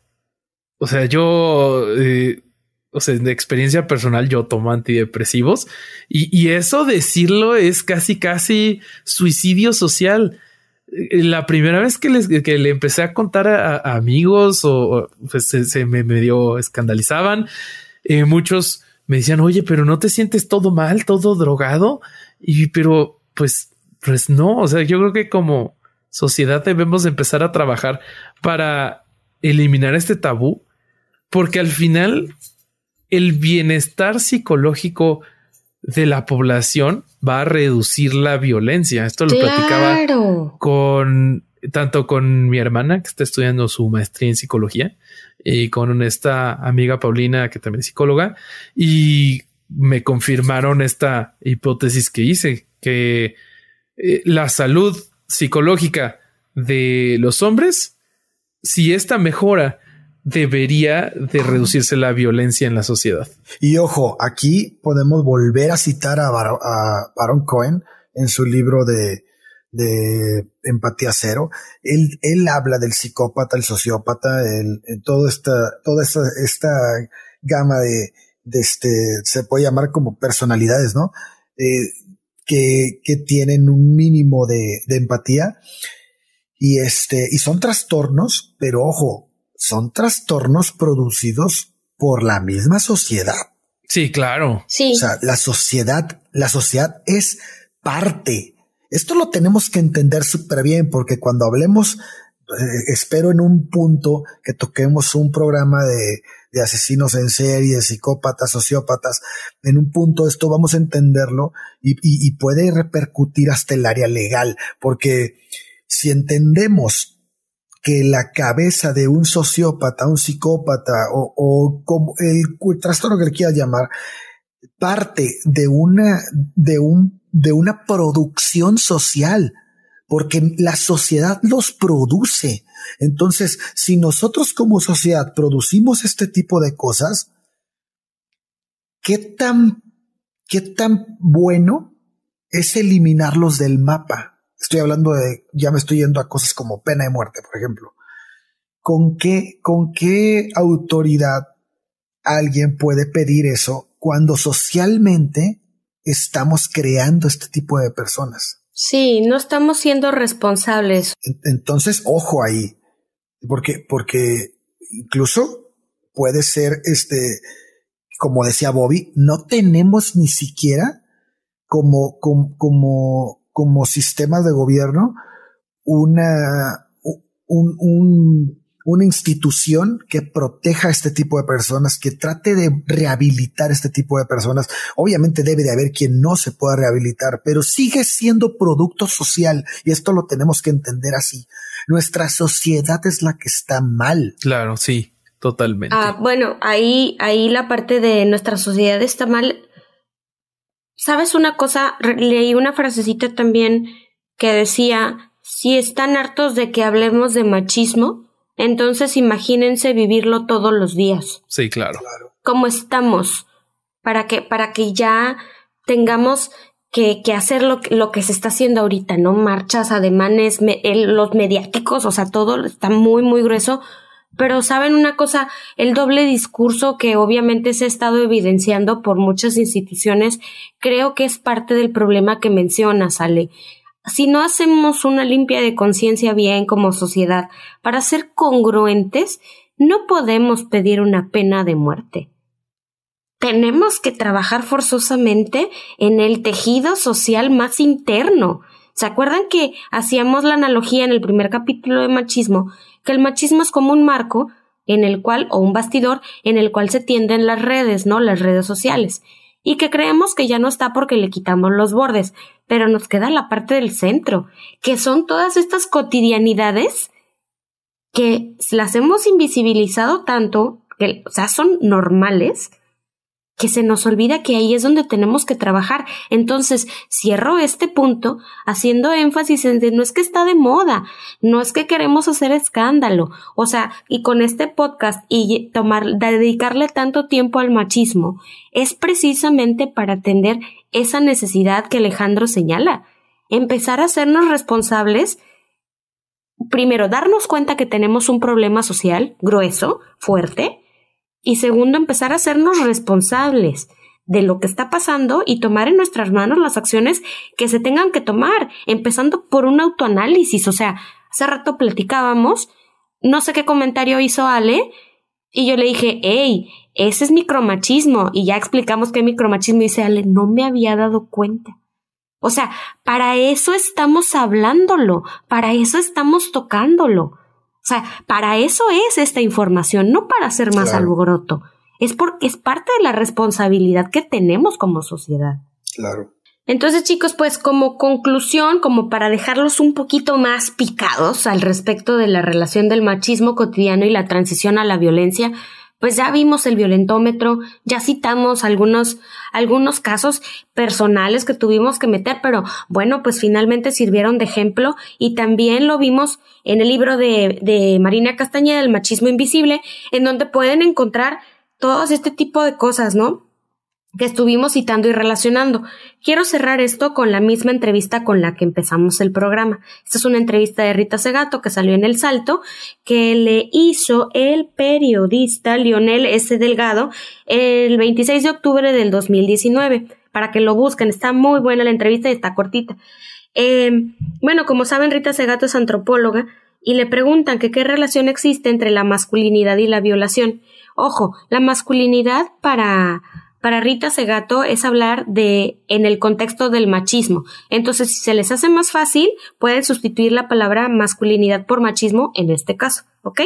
O sea, yo, eh, o sea, de experiencia personal, yo tomo antidepresivos y, eso decirlo es casi, casi suicidio social. Eh, la primera vez que, les, que le empecé a contar a, amigos o pues se, me medio escandalizaban, eh, muchos me decían, oye, pero no te sientes todo mal, todo drogado. Y pero pues, pues no, o sea, yo creo que como sociedad debemos empezar a trabajar para eliminar este tabú porque al final el bienestar psicológico de la población va a reducir la violencia. Esto lo platicaba con tanto con mi hermana que está estudiando su maestría en psicología y con esta amiga Paulina que también es psicóloga y me confirmaron esta hipótesis que hice que eh, la salud psicológica de los hombres si esta mejora debería de reducirse la violencia en la sociedad. Y ojo, aquí podemos volver a citar a, Baron Cohen en su libro de, de empatía cero. Él, él habla del psicópata, el sociópata, el, todo esta, toda esta, esta gama de, de este, se puede llamar como personalidades, ¿no? Eh, que, que tienen un mínimo de, de empatía. Y este, y son trastornos, pero ojo, son trastornos producidos por la misma sociedad. Sí, claro. Sí. O sea, la sociedad, la sociedad es parte. Esto lo tenemos que entender súper bien porque cuando hablemos, eh, espero en un punto que toquemos un programa de, de asesinos en serie, psicópatas, sociópatas. En un punto esto vamos a entenderlo y, y puede repercutir hasta el área legal porque si entendemos que la cabeza de un sociópata, un psicópata o, como el, trastorno que le quiera llamar, parte de una, de un, de una producción social, porque la sociedad los produce. Entonces, si nosotros como sociedad producimos este tipo de cosas, ¿qué tan, qué tan bueno es eliminarlos del mapa? Estoy hablando de, ya me estoy yendo a cosas como pena de muerte, por ejemplo. ¿Con qué, con qué autoridad alguien puede pedir eso cuando socialmente estamos creando este tipo de personas? Sí, no estamos siendo responsables. Entonces, ojo ahí, porque, porque incluso puede ser este, como decía Bobby, no tenemos ni siquiera como, como, como como sistema de gobierno una, un, una institución que proteja a este tipo de personas, que trate de rehabilitar este tipo de personas. Obviamente debe de haber quien no se pueda rehabilitar, pero sigue siendo producto social y esto lo tenemos que entender así. Nuestra sociedad es la que está mal. Claro, sí, totalmente. Ah, bueno, ahí, ahí la parte de nuestra sociedad está mal ¿Sabes una cosa? Leí una frasecita también que decía, si están hartos de que hablemos de machismo, entonces imagínense vivirlo todos los días. Sí, claro. ¿Cómo estamos? Para que, para que ya tengamos que, que hacer lo, lo, que se está haciendo ahorita, ¿no? Marchas, ademanes, los mediáticos, o sea, todo está muy, muy grueso pero saben una cosa, el doble discurso que obviamente se ha estado evidenciando por muchas instituciones, creo que es parte del problema que mencionas, Ale. Si no hacemos una limpia de conciencia bien como sociedad para ser congruentes, no podemos pedir una pena de muerte. tenemos que trabajar forzosamente en el tejido social más interno. ¿Se acuerdan que hacíamos la analogía en el primer capítulo de machismo? Que el machismo es como un marco en el cual, o un bastidor, en el cual se tienden las redes, ¿no? Las redes sociales. Y que creemos que ya no está porque le quitamos los bordes, pero nos queda la parte del centro, que son todas estas cotidianidades que las hemos invisibilizado tanto, que, o sea, son normales, que se nos olvida que ahí es donde tenemos que trabajar. Entonces, cierro este punto haciendo énfasis en que no es que está de moda, no es que queremos hacer escándalo. O sea, y con este podcast y tomar, dedicarle tanto tiempo al machismo, es precisamente para atender esa necesidad que Alejandro señala. Empezar a hacernos responsables primero, darnos cuenta que tenemos un problema social grueso, fuerte, y segundo, empezar a hacernos responsables de lo que está pasando y tomar en nuestras manos las acciones que se tengan que tomar, empezando por un autoanálisis. O sea, hace rato platicábamos, no sé qué comentario hizo Ale, y yo le dije, hey, ese es micromachismo, y ya explicamos qué micromachismo, dice Ale, no me había dado cuenta. O sea, para eso estamos hablándolo, para eso estamos tocándolo. O sea, para eso es esta información, no para hacer más alboroto. Es porque es parte de la responsabilidad que tenemos como sociedad. Claro. Entonces, chicos, pues como conclusión, como para dejarlos un poquito más picados al respecto de la relación del machismo cotidiano y la transición a la violencia, pues ya vimos el violentómetro, ya citamos algunos, algunos casos personales que tuvimos que meter, pero bueno, pues finalmente sirvieron de ejemplo y también lo vimos en el libro de, de Marina Castañeda, El machismo invisible, en donde pueden encontrar todos este tipo de cosas, ¿no? Que estuvimos citando y relacionando. Quiero cerrar esto con la misma entrevista con la que empezamos el programa. Esta es una entrevista de Rita Segato que salió en El Salto, que le hizo el periodista Lionel S. Delgado el 26 de octubre del 2019. Para que lo busquen, está muy buena la entrevista y está cortita. Eh, bueno, como saben, Rita Segato es antropóloga y le preguntan que qué relación existe entre la masculinidad y la violación. Ojo, la masculinidad para para Rita Segato es hablar de en el contexto del machismo. Entonces, si se les hace más fácil, pueden sustituir la palabra masculinidad por machismo en este caso, ¿ok?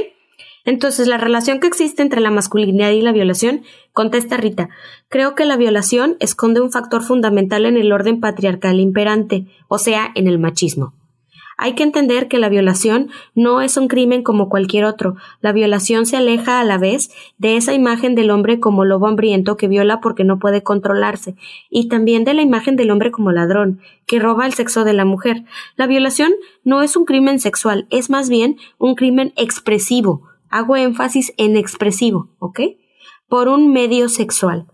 Entonces, la relación que existe entre la masculinidad y la violación, contesta Rita, creo que la violación esconde un factor fundamental en el orden patriarcal imperante, o sea, en el machismo. Hay que entender que la violación no es un crimen como cualquier otro. La violación se aleja a la vez de esa imagen del hombre como lobo hambriento que viola porque no puede controlarse, y también de la imagen del hombre como ladrón, que roba el sexo de la mujer. La violación no es un crimen sexual, es más bien un crimen expresivo. Hago énfasis en expresivo, ¿ok? Por un medio sexual.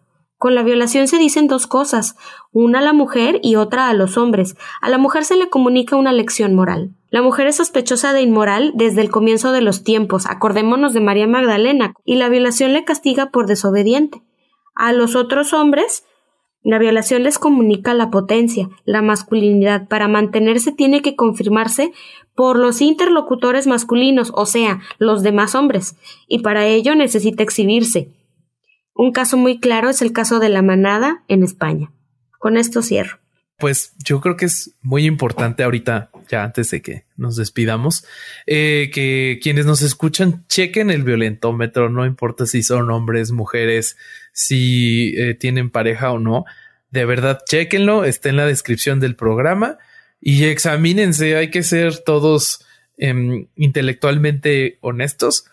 Con la violación se dicen dos cosas, una a la mujer y otra a los hombres. A la mujer se le comunica una lección moral. La mujer es sospechosa de inmoral desde el comienzo de los tiempos, acordémonos de María Magdalena, y la violación le castiga por desobediente. A los otros hombres, la violación les comunica la potencia, la masculinidad. Para mantenerse tiene que confirmarse por los interlocutores masculinos, o sea, los demás hombres, y para ello necesita exhibirse. Un caso muy claro es el caso de la manada en España. Con esto cierro. Pues yo creo que es muy importante ahorita, ya antes de que nos despidamos, eh, que quienes nos escuchan chequen el violentómetro, no importa si son hombres, mujeres, si eh, tienen pareja o no. De verdad, chequenlo, está en la descripción del programa y examínense. Hay que ser todos em, intelectualmente honestos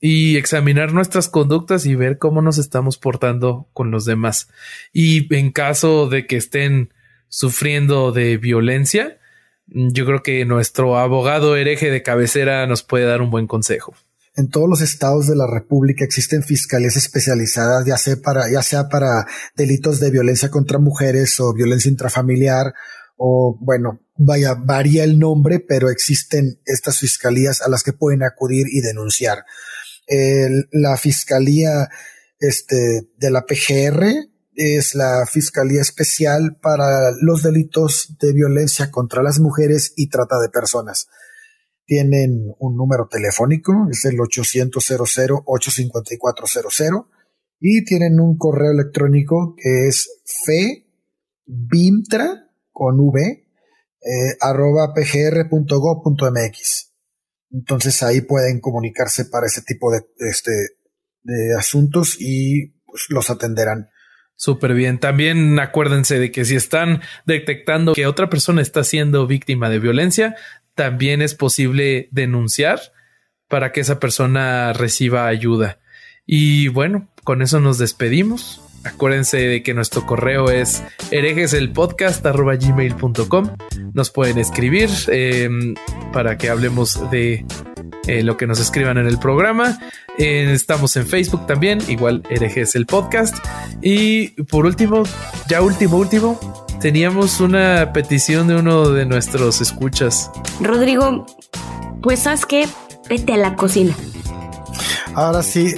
y examinar nuestras conductas y ver cómo nos estamos portando con los demás. Y en caso de que estén sufriendo de violencia, yo creo que nuestro abogado hereje de cabecera nos puede dar un buen consejo. En todos los estados de la República existen fiscalías especializadas, ya sea para, ya sea para delitos de violencia contra mujeres o violencia intrafamiliar, o bueno, vaya, varía el nombre, pero existen estas fiscalías a las que pueden acudir y denunciar la Fiscalía este, de la PGR es la Fiscalía Especial para los delitos de violencia contra las mujeres y trata de personas. Tienen un número telefónico, es el 800 85400 y tienen un correo electrónico que es febimtra con v eh, arroba. Entonces ahí pueden comunicarse para ese tipo de, este, de asuntos y pues, los atenderán. Súper bien. También acuérdense de que si están detectando que otra persona está siendo víctima de violencia, también es posible denunciar para que esa persona reciba ayuda. Y bueno, con eso nos despedimos. Acuérdense de que nuestro correo es herejeselpodcast.gmail.com. Nos pueden escribir em, para que hablemos de eh, lo que nos escriban en el programa. Eh, estamos en Facebook también, igual herejes el podcast. Y por último, ya último, último, teníamos una petición de uno de nuestros escuchas. Rodrigo, pues sabes que vete a la cocina. Ahora sí,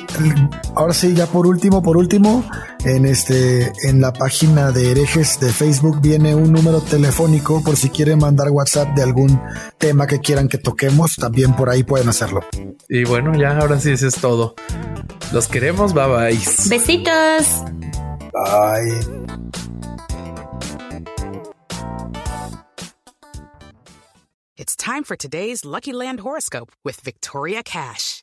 ahora sí, ya por último, por último, en este, en la página de herejes de Facebook viene un número telefónico por si quieren mandar WhatsApp de algún tema que quieran que toquemos, también por ahí pueden hacerlo. Y bueno, ya ahora sí eso es todo. Los queremos, bye bye. Besitos. Bye. It's time for today's Lucky Land horoscope with Victoria Cash.